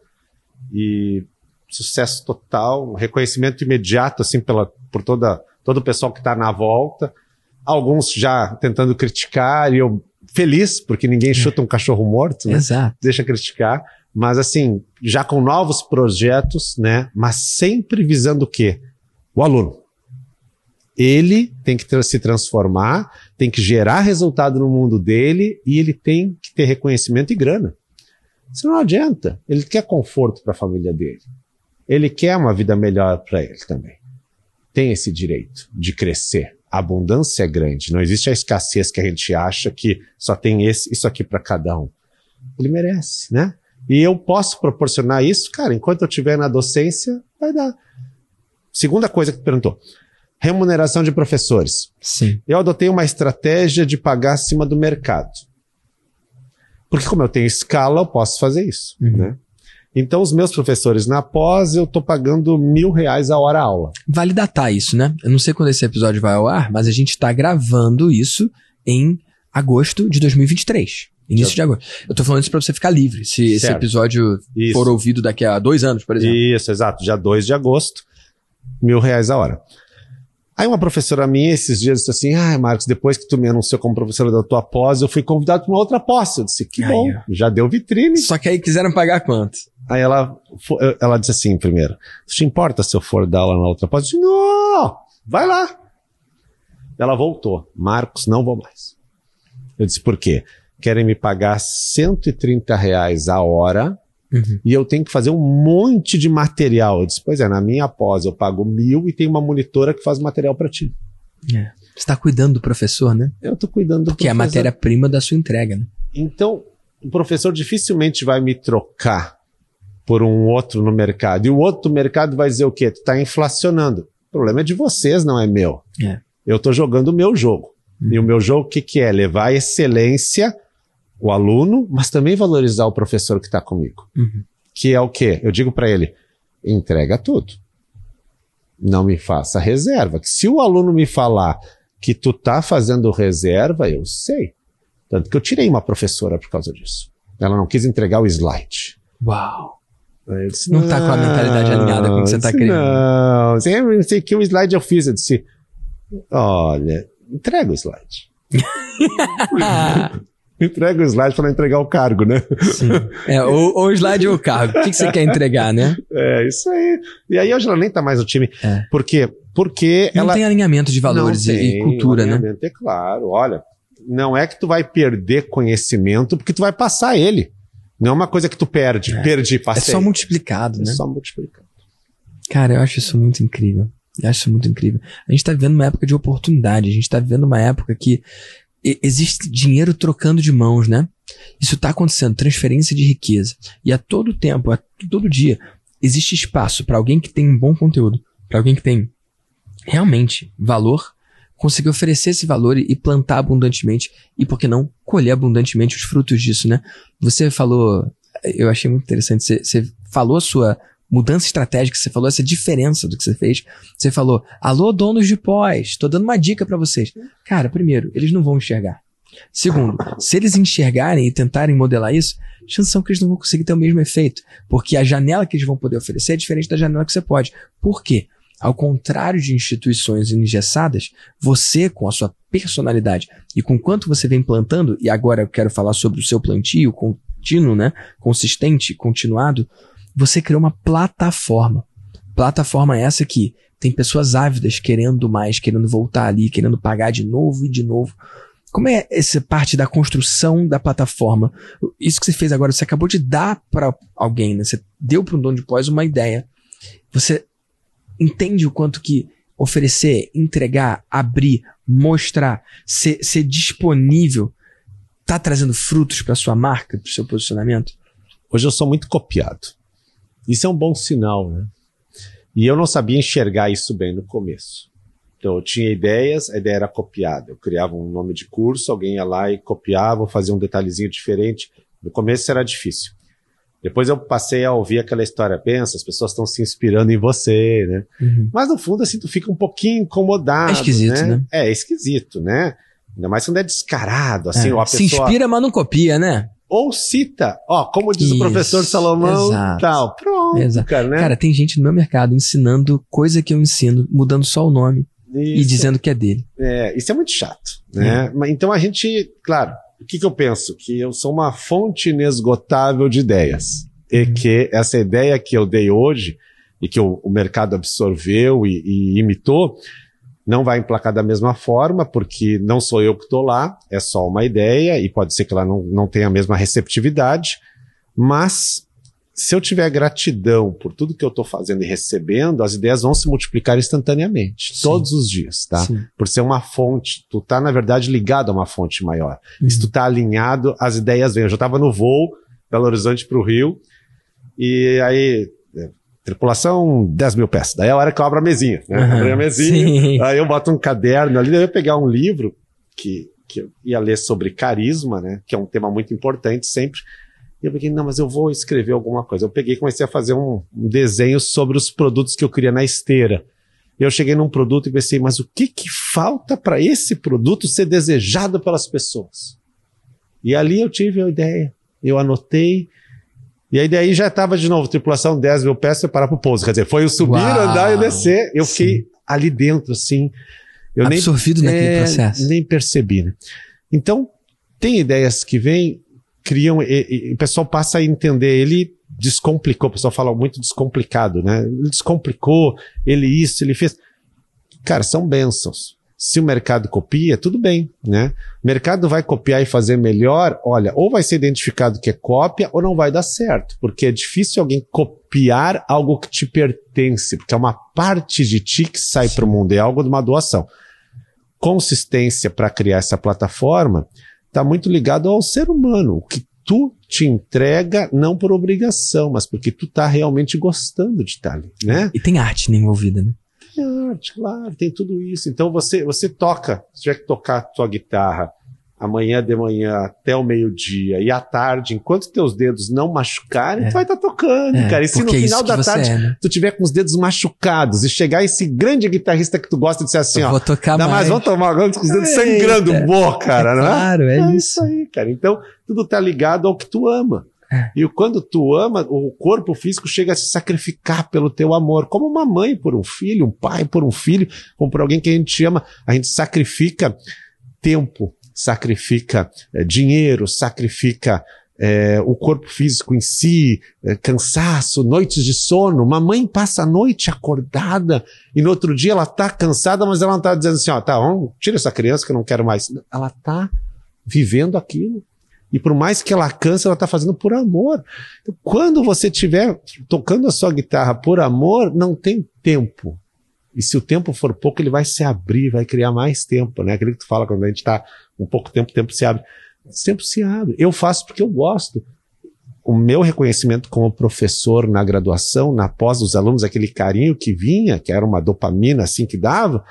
E sucesso total, um reconhecimento imediato, assim, pela, por toda, todo o pessoal que está na volta. Alguns já tentando criticar, e eu feliz, porque ninguém chuta um cachorro morto, né? Exato. deixa criticar, mas assim, já com novos projetos, né? Mas sempre visando o quê? O aluno. Ele tem que se transformar, tem que gerar resultado no mundo dele e ele tem que ter reconhecimento e grana. Isso não adianta. Ele quer conforto para a família dele. Ele quer uma vida melhor para ele também. Tem esse direito de crescer. A abundância é grande. Não existe a escassez que a gente acha que só tem esse, isso aqui para cada um ele merece, né? E eu posso proporcionar isso, cara, enquanto eu estiver na docência, vai dar. Segunda coisa que tu perguntou: remuneração de professores. Sim. Eu adotei uma estratégia de pagar acima do mercado. Porque, como eu tenho escala, eu posso fazer isso, Uhum. né? Então, os meus professores na pós, eu tô pagando mil reais a hora aula. Vale datar isso, né? Eu não sei quando esse episódio vai ao ar, mas a gente tá gravando isso em agosto de 2023. Início Já- de agosto. Eu tô falando isso pra você ficar livre. Se esse Certo. episódio Isso. for ouvido daqui a dois anos, por exemplo. Isso, exato. Dia 2 de agosto, mil reais a hora. Aí uma professora minha esses dias disse assim, ah, Marcos, depois que tu me anunciou como professora da tua pós, eu fui convidado para uma outra pós. Eu disse, que Aí, bom, já deu vitrine. Só que aí quiseram pagar quanto? Aí ela, ela disse assim primeiro, te importa se eu for dar aula na outra pós? Eu disse, não, vai lá. Ela voltou, Marcos, não vou mais. Eu disse, por quê? Querem me pagar 130 reais a hora Uhum. e eu tenho que fazer um monte de material. Eu disse, pois é, na minha pós eu pago mil e tem uma monitora que faz material para ti. É. Você tá cuidando do professor, né? Eu tô cuidando do Que é a professor. matéria-prima da sua entrega, né? Então, o professor dificilmente vai me trocar por um outro no mercado. E o outro mercado vai dizer o quê? Tu tá inflacionando. O problema é de vocês, não é meu. É. Eu tô jogando o meu jogo. E o meu jogo, o que, que é? Levar excelência, o aluno, mas também valorizar o professor que está comigo. Uhum. Que é o quê? Eu digo para ele, entrega tudo. Não me faça reserva. Que se o aluno me falar que tu tá fazendo reserva, eu sei. Tanto que eu tirei uma professora por causa disso. Ela não quis entregar o slide. Uau. Disse, Não tá com a mentalidade alinhada com o que você tá disse, criando. Não, você não sei que o slide eu fiz. Eu disse, olha, entrega o slide. Entrega o slide para entregar o cargo, né? Sim. É, ou, ou o slide ou o cargo. O que, que você quer entregar, né? É, isso aí. E aí hoje ela nem tá mais no time. É. Por quê? Porque Não ela. tem alinhamento de valores e- cultura, né? alinhamento, É claro, olha, não é que tu vai perder conhecimento porque tu vai passar ele. Não é uma coisa que tu perde. Perdi, É passei. só multiplicado, É né? só multiplicar. Cara, eu acho isso muito incrível. Eu acho isso muito incrível. A gente tá vivendo uma época de oportunidade. A gente tá vivendo uma época que existe dinheiro trocando de mãos, né? Isso tá acontecendo, transferência de riqueza. E a todo tempo, a todo dia, existe espaço para alguém que tem um bom conteúdo, para alguém que tem realmente valor, conseguir oferecer esse valor e e plantar abundantemente e, por que não, colher abundantemente os frutos disso, né? Você falou, eu achei muito interessante, você, você falou a sua mudança estratégica, você falou essa diferença do que você fez. Você falou, alô, donos de pós, tô dando uma dica para vocês. Cara, primeiro, eles não vão enxergar. Segundo, se eles enxergarem e tentarem modelar isso, chances são que eles não vão conseguir ter o mesmo efeito. Porque a janela que eles vão poder oferecer é diferente da janela que você pode. Por quê? Ao contrário de instituições engessadas, você, com a sua personalidade e com quanto você vem plantando, e agora eu quero falar sobre o seu plantio contínuo, né? Consistente, continuado, você criou uma plataforma. Plataforma essa que tem pessoas ávidas querendo mais, querendo voltar ali, querendo pagar de novo e de novo. Como é essa parte da construção da plataforma? Isso que você fez agora, você acabou de dar para alguém, né? Você deu para um dono de pós uma ideia. Você entende o quanto que oferecer, entregar, abrir, mostrar, ser, ser disponível, tá trazendo frutos para sua marca, para o seu posicionamento? Hoje eu sou muito copiado. Isso é um bom sinal, né? E eu não sabia enxergar isso bem no começo. Então eu tinha ideias, a ideia era copiada. Eu criava um nome de curso, alguém ia lá e copiava, fazia um detalhezinho diferente. No começo era difícil. Depois eu passei a ouvir aquela história, pensa, as pessoas estão se inspirando em você, né? Mas no fundo, assim, tu fica um pouquinho incomodado. É esquisito, né? É, é esquisito, né? Ainda mais quando é descarado, assim, É, a Se pessoa inspira, mas não copia, né? Ou cita, ó, como diz Isso, o professor Salomão, exato. tal. Pronto, Exato. cara, né? Cara, tem gente no meu mercado ensinando coisa que eu ensino, mudando só o nome e Isso, dizendo que é dele. é, isso é muito chato, né? Mas, Então a gente, claro, o que, que eu penso? Que eu sou uma fonte inesgotável de ideias. E Uhum. que essa ideia que eu dei hoje, e que o, o mercado absorveu e, e imitou, não vai emplacar da mesma forma, porque não sou eu que estou lá, é só uma ideia, e pode ser que ela não, não tenha a mesma receptividade, mas se eu tiver gratidão por tudo que eu estou fazendo e recebendo, as ideias vão se multiplicar instantaneamente, Sim. todos os dias, tá? Sim. Por ser uma fonte, tu tá, na verdade, ligado a uma fonte maior. Uhum. Se tu tá alinhado, as ideias vêm. Eu já estava no voo, Belo Horizonte para o Rio, e aí, tripulação 10 mil peças. Daí é a hora que eu abro a mesinha, né? Aham, Abri a mesinha, sim. aí eu boto um caderno ali, daí eu ia pegar um livro que, que eu ia ler sobre carisma, né? Que é um tema muito importante sempre. E eu peguei, não, mas eu vou escrever alguma coisa. Eu peguei e comecei a fazer um, um desenho sobre os produtos que eu queria na esteira. Eu cheguei num produto e pensei, mas o que que falta para esse produto ser desejado pelas pessoas? E ali eu tive a ideia, eu anotei, e aí daí já estava de novo, tripulação 10 mil eu parar pro pouso. Quer dizer, foi eu subir, Uau. andar e descer. Eu Sim. fiquei ali dentro, assim. Eu nem, Absorvido naquele é, processo. nem percebi, né? Então, tem ideias que vêm, criam, e, e o pessoal passa a entender, ele descomplicou, o pessoal fala muito descomplicado, né? Ele descomplicou, ele isso, ele fez. Cara, são bênçãos. Se o mercado copia, tudo bem, né? O mercado vai copiar e fazer melhor, olha, ou vai ser identificado que é cópia ou não vai dar certo, porque é difícil alguém copiar algo que te pertence, porque é uma parte de ti que sai para o mundo, é algo de uma doação. Consistência para criar essa plataforma está muito ligado ao ser humano, o que tu te entrega não por obrigação, mas porque tu tá realmente gostando de estar ali, né? E tem arte envolvida, né? Tem arte, claro, tem tudo isso. Então você, você toca, se tiver que tocar a tua guitarra amanhã de manhã até o meio-dia e à tarde, enquanto teus dedos não machucarem, É. tu vai estar tocando, É, cara. E se no é final da tarde é, né? tu tiver com os dedos machucados e chegar esse grande guitarrista que tu gosta e dizer assim, Eu ó, vou tocar mais, mais. vamos tomar agora com os dedos Eita. sangrando, boa, cara, é não é? claro, é, É isso. isso aí, cara. Então, tudo tá ligado ao que tu ama. É. E quando tu ama, o corpo físico chega a se sacrificar pelo teu amor, como uma mãe por um filho, um pai por um filho, como por alguém que a gente ama, a gente sacrifica tempo, sacrifica é, dinheiro, sacrifica é, o corpo físico em si, é, cansaço, noites de sono. Uma mãe passa a noite acordada e no outro dia ela tá cansada, mas ela não tá dizendo assim, ó, tá, vamos, tira essa criança que eu não quero mais. Ela tá vivendo aquilo. E por mais que ela canse, ela tá fazendo por amor. Então, quando você estiver tocando a sua guitarra por amor, não tem tempo. E se o tempo for pouco, ele vai se abrir, vai criar mais tempo, né? Aquilo que tu fala quando a gente tá um pouco tempo, o tempo se abre sempre se abre. Eu faço porque eu gosto. O meu reconhecimento como professor na graduação, na pós dos alunos, aquele carinho que vinha, que era uma dopamina assim que dava,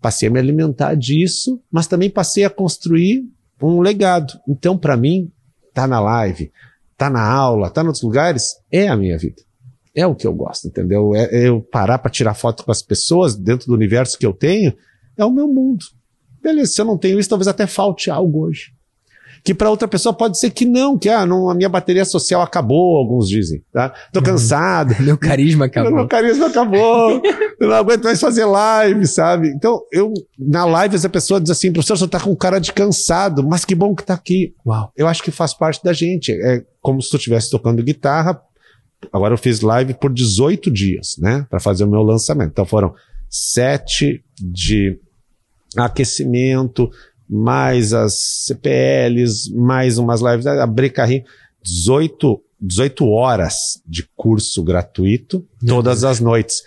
passei a me alimentar disso, mas também passei a construir um legado. Então, para mim, tá na live, tá na aula, tá em outros lugares, é a minha vida. É o que eu gosto, entendeu? É, é eu parar para tirar foto com as pessoas dentro do universo que eu tenho, é o meu mundo. Beleza, se eu não tenho isso, talvez até falte algo hoje que para outra pessoa pode ser que não, que ah, não, a minha bateria social acabou, alguns dizem, tá? Tô uhum. cansado. Meu carisma acabou. Meu carisma acabou. eu não aguento mais fazer live, sabe? Então, eu, na live, essa pessoa diz assim, professor, você tá com cara de cansado, mas que bom que tá aqui. Uau. Eu acho que faz parte da gente. É como se tu estivesse tocando guitarra. Agora eu fiz live por 18 dias, né? para fazer o meu lançamento. Então foram sete de aquecimento, mais as CPLs, mais umas lives, abrir carrinho, 18, 18 horas de curso gratuito, todas as noites.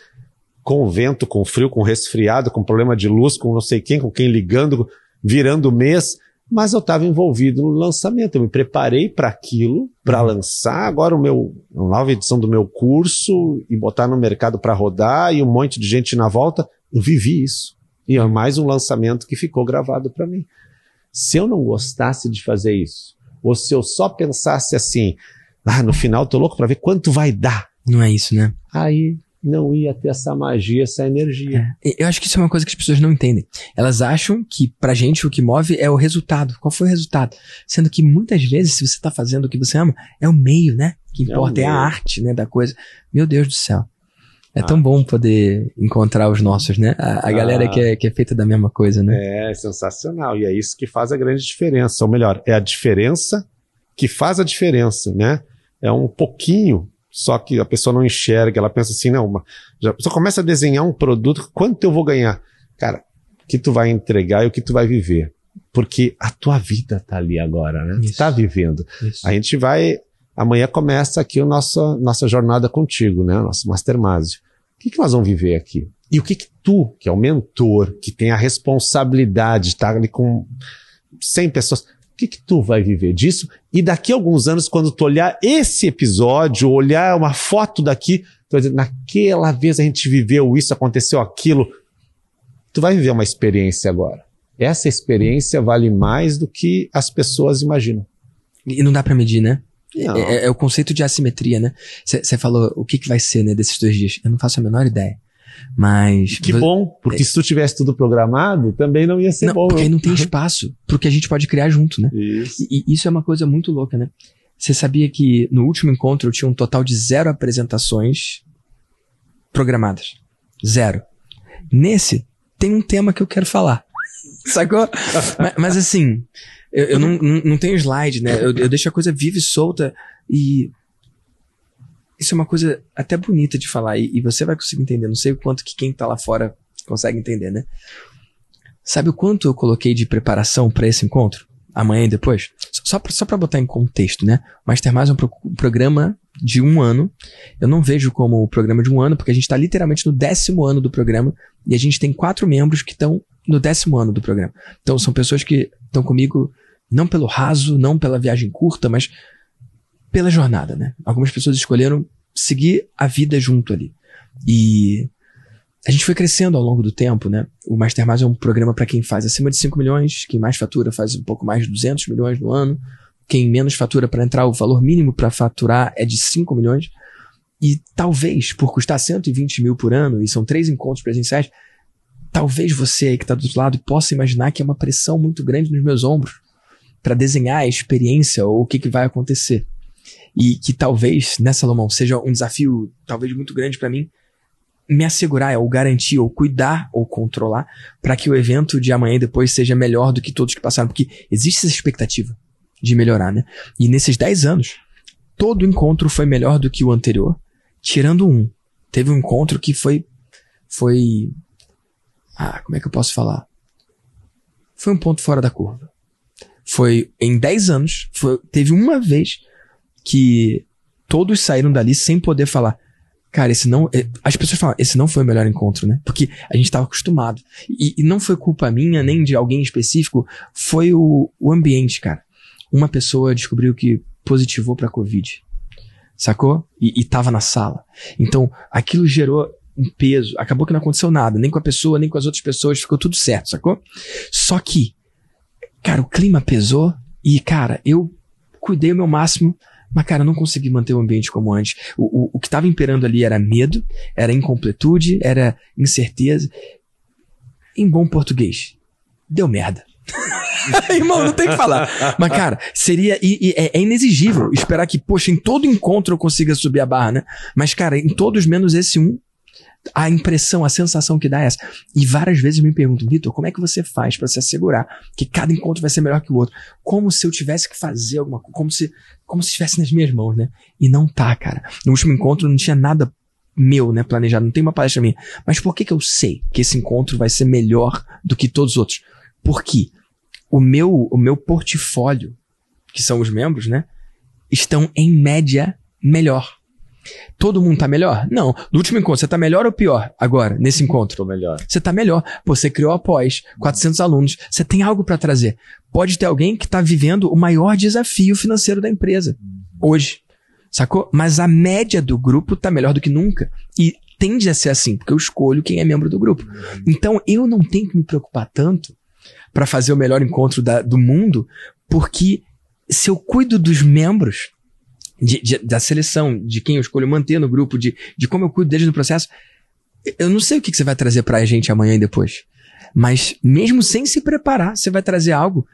Com vento, com frio, com resfriado, com problema de luz, com não sei quem, com quem ligando, virando mês. Mas eu estava envolvido no lançamento. Eu me preparei para aquilo, para uhum. lançar agora o meu, nova edição do meu curso e botar no mercado para rodar e um monte de gente na volta. Eu vivi isso. E é mais um lançamento que ficou gravado para mim. Se eu não gostasse de fazer isso, ou se eu só pensasse assim, ah, no final tô louco para ver quanto vai dar. Não é isso, né? Aí não ia ter essa magia, essa energia. É. Eu acho que isso é uma coisa que as pessoas não entendem. Elas acham que pra gente o que move é o resultado. Qual foi o resultado? Sendo que muitas vezes, se você tá fazendo o que você ama, é o meio, né? O que importa é, é a arte, né, da coisa. Meu Deus do céu. É tão bom poder encontrar os nossos, né? A, a ah. galera que é, que é feita da mesma coisa, né? É, sensacional. E é isso que faz a grande diferença. Ou melhor, é a diferença que faz a diferença, né? É um pouquinho, só que a pessoa não enxerga, ela pensa assim, não, uma, já, a pessoa começa a desenhar um produto, quanto eu vou ganhar? Cara, o que tu vai entregar e o que tu vai viver. Porque a tua vida tá ali agora, né? Isso. Tu tá vivendo. Isso. A gente vai Amanhã começa aqui a nossa, nossa jornada contigo, né? Nosso Mastermind. Que, que nós vamos viver aqui? E o que, que tu, que é o mentor, que tem a responsabilidade de estar ali com 100 pessoas, o que, que tu vai viver disso? E daqui a alguns anos, quando tu olhar esse episódio, olhar uma foto daqui, tu vai dizer, naquela vez a gente viveu isso, aconteceu aquilo. Tu vai viver uma experiência agora. Essa experiência vale mais do que as pessoas imaginam. E não dá para medir, né? É, é, é, o conceito de assimetria, né? Você falou o que, que vai ser, né, desses dois dias. Eu não faço a menor ideia. Mas. Que bom, porque é, se tu tivesse tudo programado, também não ia ser não, bom. Porque aí não tem espaço pro que a gente pode criar junto, né? Isso. E, e isso é uma coisa muito louca, né? Você sabia que no último encontro eu tinha um total de zero apresentações programadas. Zero. Nesse, tem um tema que eu quero falar. Sacou? mas, mas assim, eu, eu não, não, não, tenho slide, né? Eu, eu deixo a coisa viva e solta e. Isso é uma coisa até bonita de falar e, e você vai conseguir entender. Não sei o quanto que quem tá lá fora consegue entender, né? Sabe o quanto eu coloquei de preparação para esse encontro? Amanhã e depois? Só só pra botar em contexto, né? Mastermind é um pro, programa de um ano. Eu não vejo como o programa de um ano, porque a gente tá literalmente no décimo ano do programa e a gente tem quatro membros que estão no décimo ano do programa. Então são pessoas que estão comigo não pelo raso, não pela viagem curta, mas pela jornada, né? Algumas pessoas escolheram seguir a vida junto ali. E a gente foi crescendo ao longo do tempo, né? O Mastermind é um programa para quem faz acima de 5 milhões, quem mais fatura faz um pouco mais de 200 milhões no ano, quem menos fatura para entrar, o valor mínimo para faturar é de 5 milhões. E talvez, por custar 120 mil por ano, e são três encontros presenciais, talvez você aí que está do outro lado possa imaginar que é uma pressão muito grande nos meus ombros para desenhar a experiência ou o que, que vai acontecer. E que talvez, né, Salomão, seja um desafio talvez muito grande para mim me assegurar, ou garantir, ou cuidar, ou controlar, para que o evento de amanhã e depois seja melhor do que todos que passaram. Porque existe essa expectativa de melhorar, né? E nesses 10 anos, todo encontro foi melhor do que o anterior, tirando um. Teve um encontro que foi. Foi. Ah, como é que eu posso falar? Foi um ponto fora da curva. Foi em 10 anos, foi, teve uma vez que todos saíram dali sem poder falar. Cara, esse não. é, As pessoas falam, esse não foi o melhor encontro, né? Porque a gente estava acostumado. E, e não foi culpa minha, nem de alguém específico, foi o, o ambiente, cara. Uma pessoa descobriu que positivou pra Covid. Sacou? E, e tava na sala. Então, aquilo gerou um peso. Acabou que não aconteceu nada, nem com a pessoa, nem com as outras pessoas, ficou tudo certo, sacou? Só que, cara, o clima pesou e, cara, eu cuidei o meu máximo, mas, cara, eu não consegui manter o ambiente como antes. O, o, o que tava imperando ali era medo, era incompletude, era incerteza. Em bom português, deu merda. Irmão, não tem que falar. Mas, cara, seria. E, e é, é inexigível esperar que, poxa, em todo encontro eu consiga subir a barra, né? Mas, cara, em todos menos esse um, a impressão, a sensação que dá é essa. E várias vezes me perguntam, Vitor, como é que você faz pra se assegurar que cada encontro vai ser melhor que o outro? Como se eu tivesse que fazer alguma coisa, como se, como se estivesse nas minhas mãos, né? E não tá, cara. No último encontro não tinha nada meu, né, planejado, não tem uma palestra minha. Mas por que que eu sei que esse encontro vai ser melhor do que todos os outros? Porque o meu, o meu portfólio, que são os membros, né, estão em média melhor. Todo mundo tá melhor? Não. No último encontro, você tá melhor ou pior agora, nesse encontro? Tô melhor. Você tá melhor. Pô, Você criou após 400 alunos. Você tem algo pra trazer. Pode ter alguém que tá vivendo o maior desafio financeiro da empresa hoje. Sacou? Mas a média do grupo tá melhor do que nunca. E tende a ser assim, porque eu escolho quem é membro do grupo. Então eu não tenho que me preocupar tanto pra fazer o melhor encontro da- do mundo, porque se eu cuido dos membros, de- de- da seleção, de quem eu escolho manter no grupo, de, de como eu cuido deles no processo, eu não sei o que, que você vai trazer pra gente amanhã e depois. Mas mesmo sem se preparar, você vai trazer algo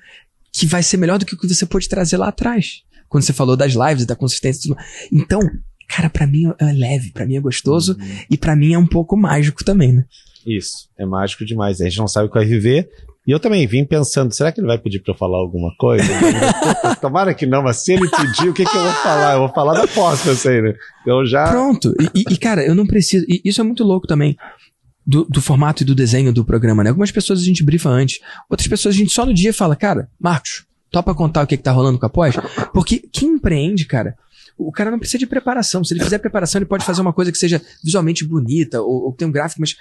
que vai ser melhor do que o que você pôde trazer lá atrás. Quando você falou das lives, da consistência tudo. Então, cara, pra mim é leve, pra mim é gostoso e pra mim é um pouco mágico também, né? Isso, é mágico demais. A gente não sabe o que vai viver. E eu também vim pensando, será que ele vai pedir pra eu falar alguma coisa? Tomara que não, mas se ele pedir, o que, que eu vou falar? Eu vou falar da eu sei, né? Então já. Pronto. E, e- e, cara, eu não preciso. E isso é muito louco também. Do, do formato e do desenho do programa, né? Algumas pessoas a gente brifa antes. Outras pessoas a gente só no dia fala, cara, Marcos, topa contar o que, que tá rolando com a pós? Porque quem empreende, cara, o cara não precisa de preparação. Se ele fizer preparação, ele pode fazer uma coisa que seja visualmente bonita ou, ou que tenha um gráfico, mas,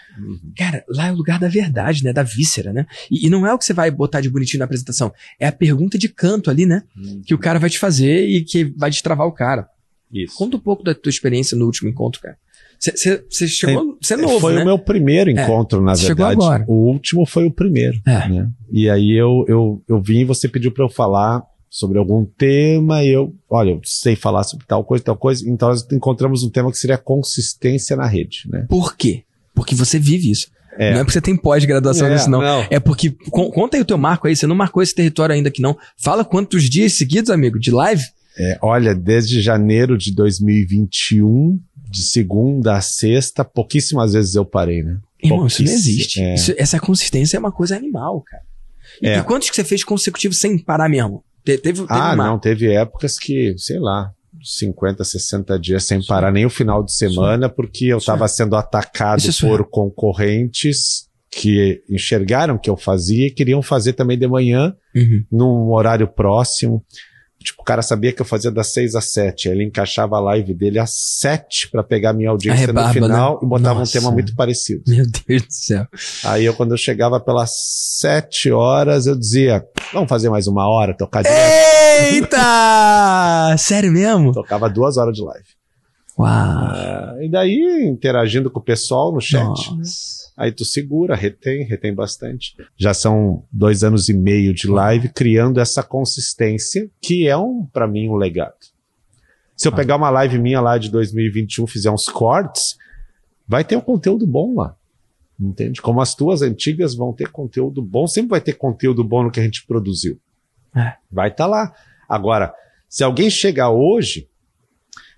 cara, lá é o lugar da verdade, né? Da víscera, né? E, e não é o que você vai botar de bonitinho na apresentação. É a pergunta de canto ali, né? Que o cara vai te fazer e que vai destravar o cara. Isso. Conta um pouco da tua experiência no último encontro, cara. Você chegou. Você é novo, foi né? o meu primeiro encontro, na Você chegou verdade. agora. O último foi o primeiro. É. né? E aí eu, eu, eu vim e você pediu pra eu falar sobre algum tema e eu, olha, eu sei falar sobre tal coisa, tal coisa. Então nós encontramos um tema que seria consistência na rede, né? Por quê? Porque você vive isso. É. Não é porque você tem pós-graduação É, nisso, não. não. É porque. con- conta aí o teu marco aí. Você não marcou esse território ainda que não. Fala quantos dias seguidos, amigo, de live? É, olha, desde janeiro de 2021, de segunda a sexta, pouquíssimas vezes eu parei, né? Irmão, isso não existe. é. Isso- essa consistência é uma coisa animal, cara. E, É. e quantos que você fez consecutivos sem parar mesmo? Te- teve, teve Ah, um não, teve épocas que, sei lá, 50, 60 dias sem parar nem o final de semana, porque eu Isso é- estava sendo atacado Isso é por concorrentes que enxergaram que eu fazia e queriam fazer também de manhã, Uhum. num horário próximo. Tipo, o cara sabia que eu fazia das 6 às 7, aí ele encaixava a live dele às 7 para pegar minha audiência rebarba, no final né? e botava Nossa. um tema muito parecido. Meu Deus do céu. Aí eu, quando eu chegava pelas 7 horas, eu dizia, vamos fazer mais uma hora, tocar direto. Eita! Sério mesmo? Tocava duas horas de live. Uau. Ah, e daí, interagindo com o pessoal no chat. Nossa. Aí tu segura, retém, retém bastante. Já são dois anos e meio de live criando essa consistência, que é um, para mim, um legado. Se eu pegar uma live minha lá de 2021, fizer uns cortes, vai ter um conteúdo bom lá. Entende? Como as tuas antigas vão ter conteúdo bom, sempre vai ter conteúdo bom no que a gente produziu. É. Vai estar lá. Agora, se alguém chegar hoje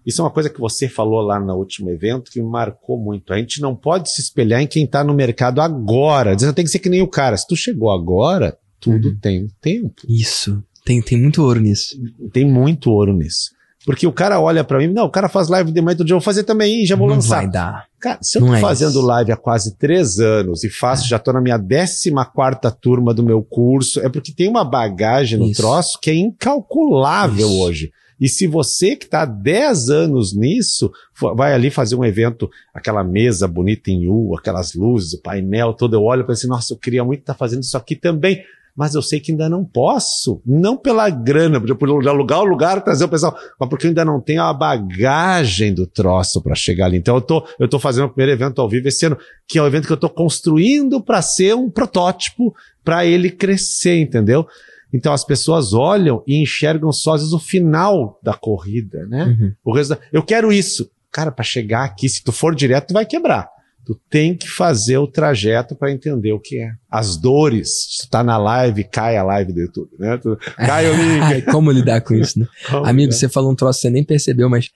Isso é uma coisa que você falou lá no último evento que me marcou muito. A gente não pode se espelhar em quem está no mercado agora. Você tem que ser que nem o cara. Se tu chegou agora, tudo uhum. tem tempo. Isso. Tem, tem muito ouro nisso. Tem muito ouro nisso. Porque o cara olha para mim, não, o cara faz live de manhã, todo dia eu vou fazer também, já vou não lançar. Vai dar. Cara, se eu não tô é fazendo isso. live há quase três anos e faço, é. já tô na minha décima quarta turma do meu curso, é porque tem uma bagagem no isso. troço que é incalculável isso. hoje. E se você que está há 10 anos nisso, vai ali fazer um evento, aquela mesa bonita em U, aquelas luzes, o painel todo, eu olho e assim, nossa, eu queria muito estar tá fazendo isso aqui também mas eu sei que ainda não posso, não pela grana, por alugar o lugar, trazer o pessoal, mas porque eu ainda não tenho a bagagem do troço para chegar ali. Então eu tô, eu tô fazendo o primeiro evento ao vivo esse ano, que é o evento que eu tô construindo para ser um protótipo para ele crescer, entendeu? Então as pessoas olham e enxergam só às vezes o final da corrida, né? Uhum. O resultado. Eu quero isso. Cara, para chegar aqui, se tu for direto, tu vai quebrar. Tu tem que fazer o trajeto para entender o que é. As dores. Tu tá na live, cai a live do YouTube, né? Tu, cai o link. Como lidar com isso, né? Como Amigo, lidar? você falou um troço que você nem percebeu, mas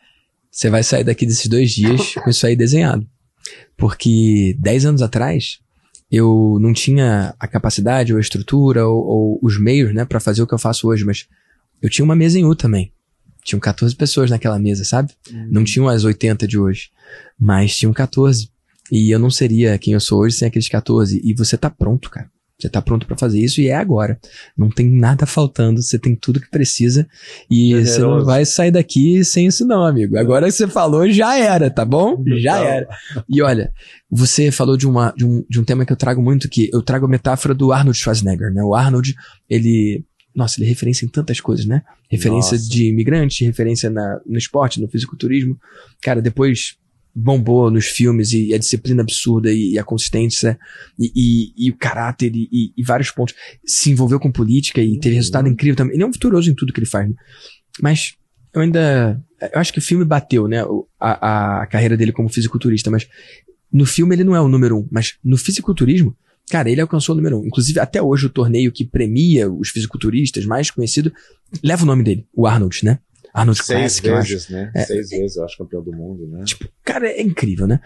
você vai sair daqui desses dois dias com isso aí desenhado. Porque dez anos atrás, eu não tinha a capacidade ou a estrutura ou, ou os meios, né, para fazer o que eu faço hoje, mas eu tinha uma mesa em U também. Tinham 14 pessoas naquela mesa, sabe? Uhum. Não tinham as 80 de hoje, mas tinham 14. E eu não seria quem eu sou hoje sem aqueles 14. E você tá pronto, cara. Você tá pronto para fazer isso e é agora. Não tem nada faltando, você tem tudo que precisa e Generoso. você não vai sair daqui sem isso não, amigo. Agora que você falou, já era, tá bom? Já era. E olha, você falou de, uma, de, um, de um tema que eu trago muito que eu trago a metáfora do Arnold Schwarzenegger, né? O Arnold, ele nossa, ele é referência em tantas coisas, né? Referência Nossa. de imigrante, referência na, no esporte, no fisiculturismo. Cara, depois bombou nos filmes e, a disciplina absurda e, e a consistência e, e, e o caráter e, vários pontos. Se envolveu com política e teve resultado incrível também. Ele é um vitorioso em tudo que ele faz, né? Mas eu ainda. Eu acho que o filme bateu, né? A, a carreira dele como fisiculturista, mas no filme ele não é o número um, mas no fisiculturismo, cara, ele alcançou o número um. Inclusive, até hoje, o torneio que premia os fisiculturistas mais conhecido leva o nome dele, o Arnold, né? Arnold Seis Classic, vezes, né? É, Seis é, vezes, eu acho, campeão do mundo, né? Tipo, cara, é incrível, né?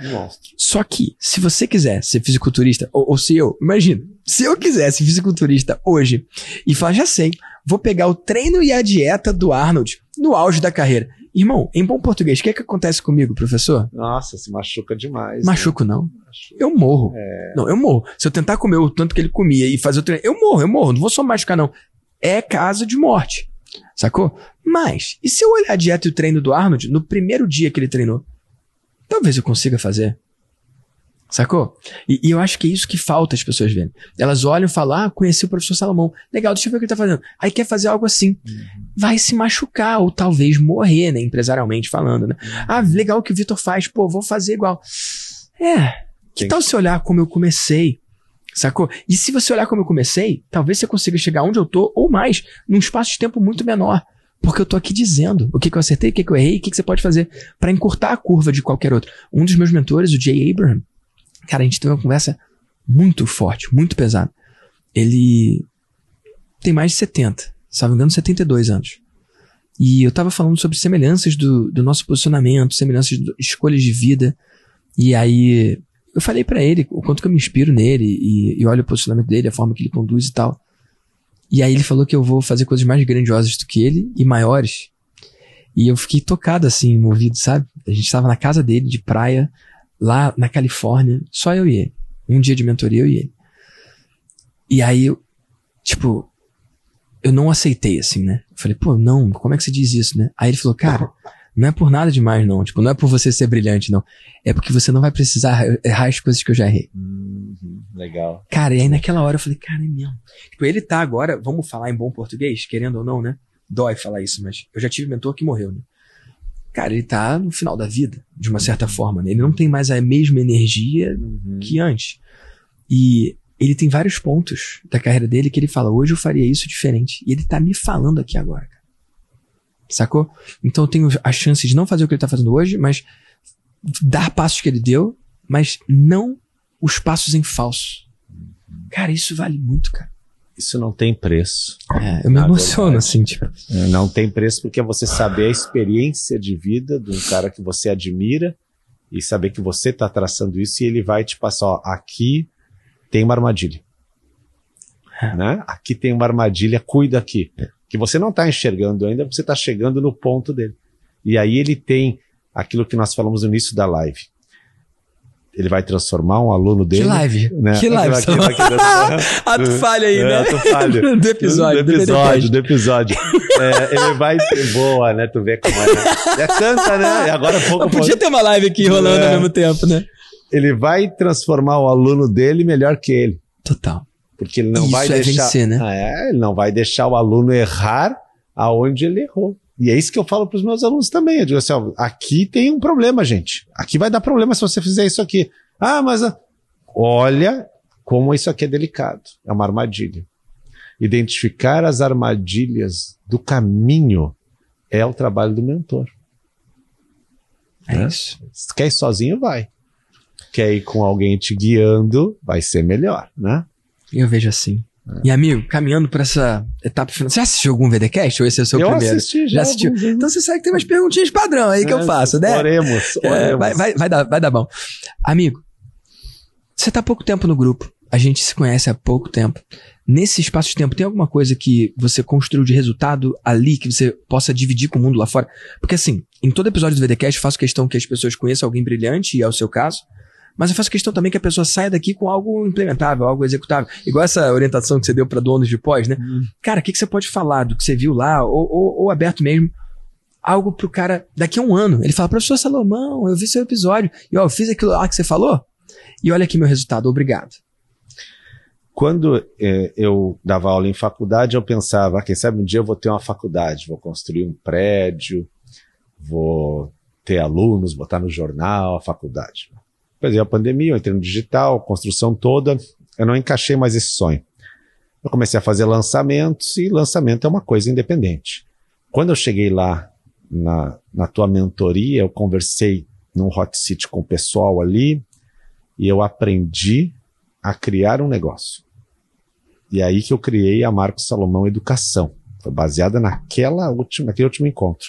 Só que, se você quiser ser fisiculturista, ou, ou se eu, imagina, se eu quisesse fisiculturista hoje e falar, já sei, vou pegar o treino e a dieta do Arnold no auge da carreira. Irmão, em bom português, o que é que acontece comigo, professor? Nossa, se machuca demais. Machuco né? não. Machuca. Eu morro. É... Não, eu morro. Se eu tentar comer o tanto que ele comia e fazer o treino, eu morro, eu morro. Não vou só machucar, não. É caso de morte. Sacou? Mas, e se eu olhar a dieta e o treino do Arnold no primeiro dia que ele treinou? Talvez eu consiga fazer. Sacou? E, e, eu acho que é isso que falta as pessoas verem. Elas olham e falam: Ah, conheci o professor Salomão. Legal, deixa eu ver o que ele tá fazendo. Aí quer fazer algo assim. Uhum. Vai se machucar, ou talvez morrer, né? Empresarialmente falando, né? Uhum. Ah, legal o que o Vitor faz. Pô, vou fazer igual. É. Que tal se olhar como eu comecei? Sacou? E se você olhar como eu comecei, talvez você consiga chegar onde eu tô, ou mais, num espaço de tempo muito menor. Porque eu tô aqui dizendo o que, que eu acertei, o que, que eu errei, o que, que você pode fazer para encurtar a curva de qualquer outro. Um dos meus mentores, o Jay Abraham, cara, a gente teve uma conversa muito forte, muito pesada. Ele tem mais de 70, se não me engano, 72 anos. E eu tava falando sobre semelhanças do, do nosso posicionamento, semelhanças de escolhas de vida. E aí eu falei para ele o quanto que eu me inspiro nele e, e olho o posicionamento dele, a forma que ele conduz e tal. E aí ele falou que eu vou fazer coisas mais grandiosas do que ele e maiores. E eu fiquei tocado assim, movido, sabe? A gente estava na casa dele, de praia, lá na Califórnia, só eu e ele. Um dia de mentoria, eu e ele. E aí, eu, tipo, eu não aceitei, assim, né? Eu falei, pô, não, como é que você diz isso, né? Aí ele falou, cara, não é por nada demais, não. Tipo, não é por você ser brilhante, não. É porque você não vai precisar errar as coisas que eu já errei. Uhum, legal. Cara, e aí naquela hora eu falei, cara, é mesmo. Tipo, ele tá agora, vamos falar em bom português, querendo ou não, né? Dói falar isso, mas eu já tive mentor que morreu, né? Cara, ele tá no final da vida, de uma certa uhum. forma, né? Ele não tem mais a mesma energia uhum. que antes. E ele tem vários pontos da carreira dele que ele fala, hoje eu faria isso diferente. E ele tá me falando aqui agora, cara. Sacou? Então eu tenho a chance de não fazer o que ele tá fazendo hoje, mas dar passos que ele deu, mas não os passos em falso. Cara, isso vale muito, cara. Isso não tem preço. É, eu me emociono, verdade. assim, tipo. Não tem preço porque é você saber a experiência de vida de um cara que você admira e saber que você está traçando isso e ele vai te passar, ó, aqui tem uma armadilha. É. Né? Aqui tem uma armadilha, cuida aqui. Que você não está enxergando ainda, você está chegando no ponto dele. E aí ele tem aquilo que nós falamos no início da live. Ele vai transformar um aluno dele. Que live. né? Que live. Aquilo- aquilo- aquilo- Ato falha aí, É, né? ato falha. do episódio. do episódio, do episódio. É, ele vai. Boa, né? Tu vê como é. né? É tanta, né? E agora pouco. Mas podia ter uma live aqui rolando É. ao mesmo tempo, né? Ele vai transformar o aluno dele melhor que ele. Total. Porque ele não Isso vai é deixar. vencer, né? Ah, é, ele não vai deixar o aluno errar aonde ele errou. E é isso que eu falo para os meus alunos também. Eu digo assim: ó, aqui tem um problema, gente. Aqui vai dar problema se você fizer isso aqui. Ah, mas ah, olha como isso aqui é delicado. É uma armadilha. Identificar as armadilhas do caminho é o trabalho do mentor. É É. isso. Se quer ir sozinho, vai. Quer ir com alguém te guiando, vai ser melhor, né? Eu vejo assim. É. E amigo, caminhando pra essa etapa final. Você assistiu algum VDcast ou esse é o seu eu primeiro? assisti já. Já assistiu? Então você sabe que tem umas perguntinhas padrão aí que eu É, faço, né? Oremos, É, oremos. vai, vai, vai, dar, vai dar bom. Amigo, você tá há pouco tempo no grupo. A gente se conhece há pouco tempo. Nesse espaço de tempo, tem alguma coisa que você construiu de resultado ali que você possa dividir com o mundo lá fora? Porque assim, em todo episódio do VDcast, eu faço questão que as pessoas conheçam alguém brilhante, e é o seu caso. Mas eu faço questão também que a pessoa saia daqui com algo implementável, algo executável. Igual essa orientação que você deu para donos de pós, né? Hum. Cara, o que, que você pode falar do que você viu lá, ou, ou, ou aberto mesmo, algo pro cara daqui a um ano. Ele fala, professor Salomão, eu vi seu episódio, e ó, eu fiz aquilo lá que você falou, e olha aqui meu resultado, obrigado. Quando eh, eu dava aula em faculdade, eu pensava, ah, quem sabe um dia eu vou ter uma faculdade, vou construir um prédio, vou ter alunos, botar no jornal a faculdade. Veio a pandemia, eu entrei no digital, construção toda, eu não encaixei mais esse sonho. Eu comecei a fazer lançamentos e lançamento é uma coisa independente. Quando eu cheguei lá na, na tua mentoria, eu conversei num hot seat com o pessoal ali e eu aprendi a criar um negócio. E é aí que eu criei a Marcos Salomão Educação. Foi baseada naquela última, naquele último encontro.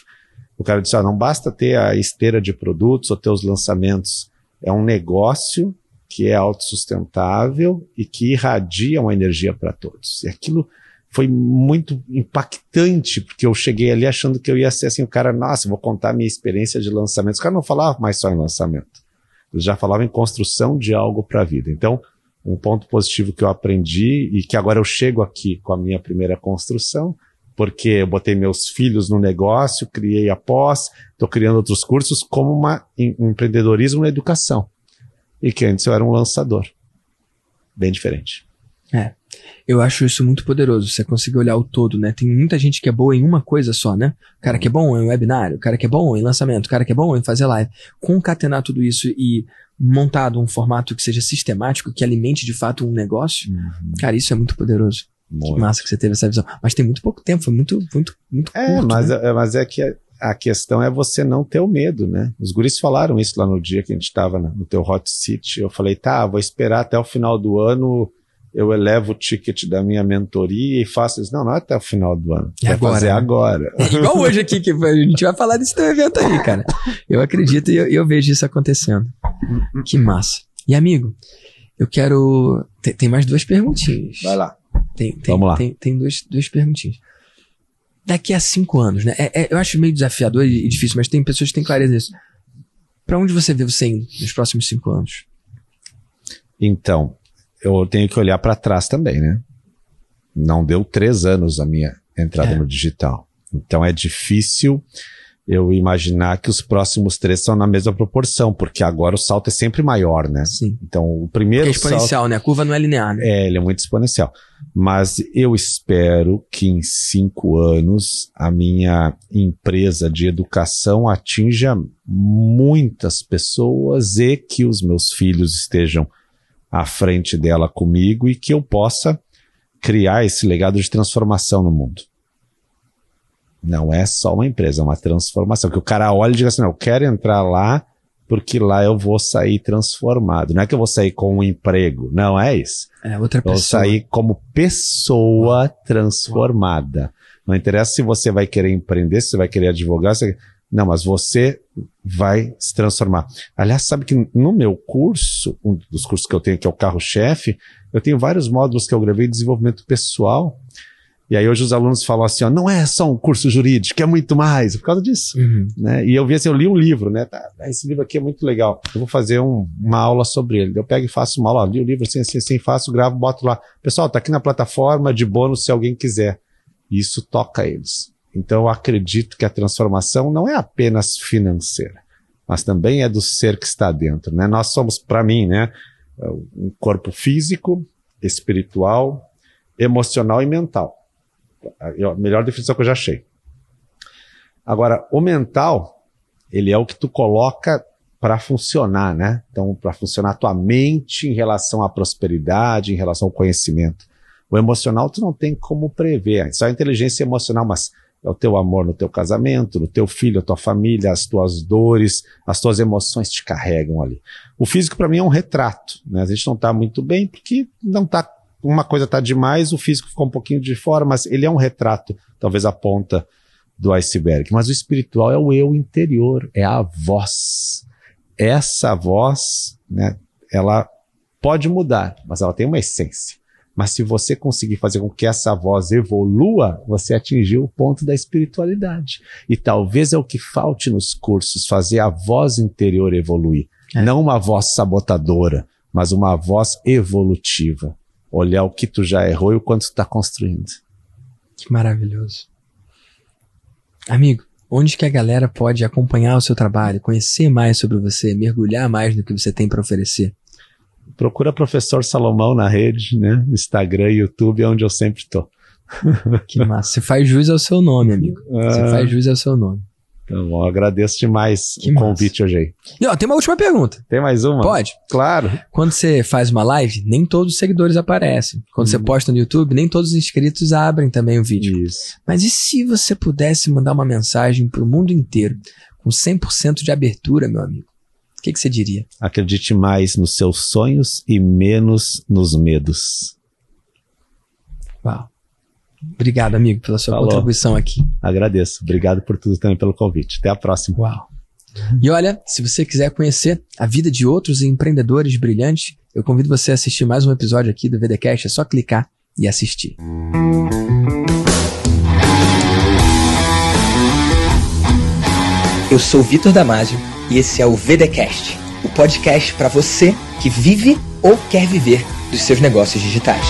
O cara disse: ah, não basta ter a esteira de produtos ou ter os lançamentos. É um negócio que é autossustentável e que irradia uma energia para todos. E aquilo foi muito impactante, porque eu cheguei ali achando que eu ia ser assim, o cara, nossa, vou contar a minha experiência de lançamento. Os caras não falavam mais só em lançamento. Eles já falavam em construção de algo para a vida. Então, um ponto positivo que eu aprendi e que agora eu chego aqui com a minha primeira construção, porque eu botei meus filhos no negócio, criei a pós, estou criando outros cursos como uma, um empreendedorismo na educação. E que antes eu era um lançador. Bem diferente. Eu acho isso muito poderoso, você conseguir olhar o todo, né? Tem muita gente que é boa em uma coisa só, né? O cara que é bom em webinário, o cara que é bom em lançamento, o cara que é bom em fazer live. Concatenar tudo isso e montado um formato que seja sistemático, que alimente de fato um negócio, cara, isso é muito poderoso. Muito. Que massa que você teve essa visão. Mas tem muito pouco tempo, foi muito, muito, muito É, curto, mas, né? é, mas é que a, a questão é você não ter o medo, né? Os guris falaram isso lá no dia que a gente estava no teu hot seat. Eu falei, tá, vou esperar até o final do ano, eu elevo o ticket da minha mentoria e faço isso. Não, não é até o final do ano. É agora, fazer né? agora. É igual hoje aqui, que a gente vai falar desse teu evento aí, cara. Eu acredito e eu, eu vejo isso acontecendo. Que massa. E amigo, eu quero. Tem, tem mais duas perguntinhas. Vai lá. Tem, tem, Vamos lá. Tem, tem duas, duas perguntinhas. Daqui a cinco anos, né? É- é- eu acho meio desafiador e, difícil, mas tem pessoas que têm clareza nisso. Pra onde você vê você indo nos próximos cinco anos? Então, eu tenho que olhar para trás também, né? Não deu três anos a minha entrada É. no digital. Então é difícil eu imaginar que os próximos três são na mesma proporção, porque agora o salto é sempre maior, né? Sim. Então o É primeiro salto exponencial, né? A curva não é linear, né? é, ele é muito exponencial. Mas eu espero que em cinco anos a minha empresa de educação atinja muitas pessoas e que os meus filhos estejam à frente dela comigo e que eu possa criar esse legado de transformação no mundo. Não é só uma empresa, é uma transformação. Que o cara olha e diga assim: não, eu quero entrar lá porque lá eu vou sair transformado. Não é que eu vou sair com um emprego, não é isso. É outra Eu vou pessoa. sair como pessoa transformada. Não interessa se você vai querer empreender, se você vai querer advogar, se... não, mas você vai se transformar. Aliás, sabe que no meu curso, um dos cursos que eu tenho, que é o carro-chefe, eu tenho vários módulos que eu gravei de desenvolvimento pessoal. E aí hoje os alunos falam assim, ó, não é só um curso jurídico, é muito mais, por causa disso. Uhum. Né? E eu vi assim, eu li um livro, né? Tá, esse livro aqui é muito legal. Eu vou fazer um- uma aula sobre ele. Eu pego e faço uma aula, ó, li o livro assim, assim, assim, faço, gravo, boto lá. Pessoal, tá aqui na plataforma de bônus se alguém quiser. E isso toca eles. Então eu acredito que a transformação não é apenas financeira, mas também é do ser que está dentro, né? Nós somos, para mim, né, um corpo físico, espiritual, emocional e mental. A melhor definição que eu já achei. Agora, o mental, ele é o que tu coloca para funcionar, né? Então, para funcionar a tua mente em relação à prosperidade, em relação ao conhecimento. O emocional tu não tem como prever, só a inteligência emocional, mas é o teu amor no teu casamento, no teu filho, a tua família, as tuas dores, as tuas emoções te carregam ali. O físico para mim é um retrato, né? A gente não tá muito bem porque não tá uma coisa tá demais, o físico ficou um pouquinho de fora, mas ele é um retrato, talvez a ponta do iceberg. Mas o espiritual é o eu interior, é a voz. Essa voz, né, ela pode mudar, mas ela tem uma essência. Mas se você conseguir fazer com que essa voz evolua, você atingiu o ponto da espiritualidade. E talvez é o que falte nos cursos, fazer a voz interior evoluir. É. Não uma voz sabotadora, mas uma voz evolutiva. Olhar o que tu já errou e o quanto tu está construindo. Que maravilhoso. Amigo, onde que a galera pode acompanhar o seu trabalho, conhecer mais sobre você, mergulhar mais no que você tem para oferecer? Procura Professor Salomão na rede, né? Instagram YouTube, é onde eu sempre tô. Que massa. Você faz jus ao seu nome, amigo. Você Ah, faz jus ao seu nome. Tá bom, agradeço demais Que o massa. convite hoje aí. E ó, tem uma última pergunta. Tem mais uma? Pode? Claro. Quando você faz uma live, nem todos os seguidores aparecem. Quando você Uhum. posta no YouTube, nem todos os inscritos abrem também o vídeo. Isso. Mas e se você pudesse mandar uma mensagem pro mundo inteiro, com 100% de abertura, meu amigo? O que, que você diria? Acredite mais nos seus sonhos e menos nos medos. Uau. Obrigado, amigo, pela sua Falou. contribuição aqui. Agradeço. Obrigado por tudo também pelo convite. Até a próxima. Uau. E olha, se você quiser conhecer a vida de outros empreendedores brilhantes, eu convido você a assistir mais um episódio aqui do VDCast. É só clicar e assistir. Eu sou Vitor Damasio e esse é o VDcast, o podcast para você que vive ou quer viver dos seus negócios digitais.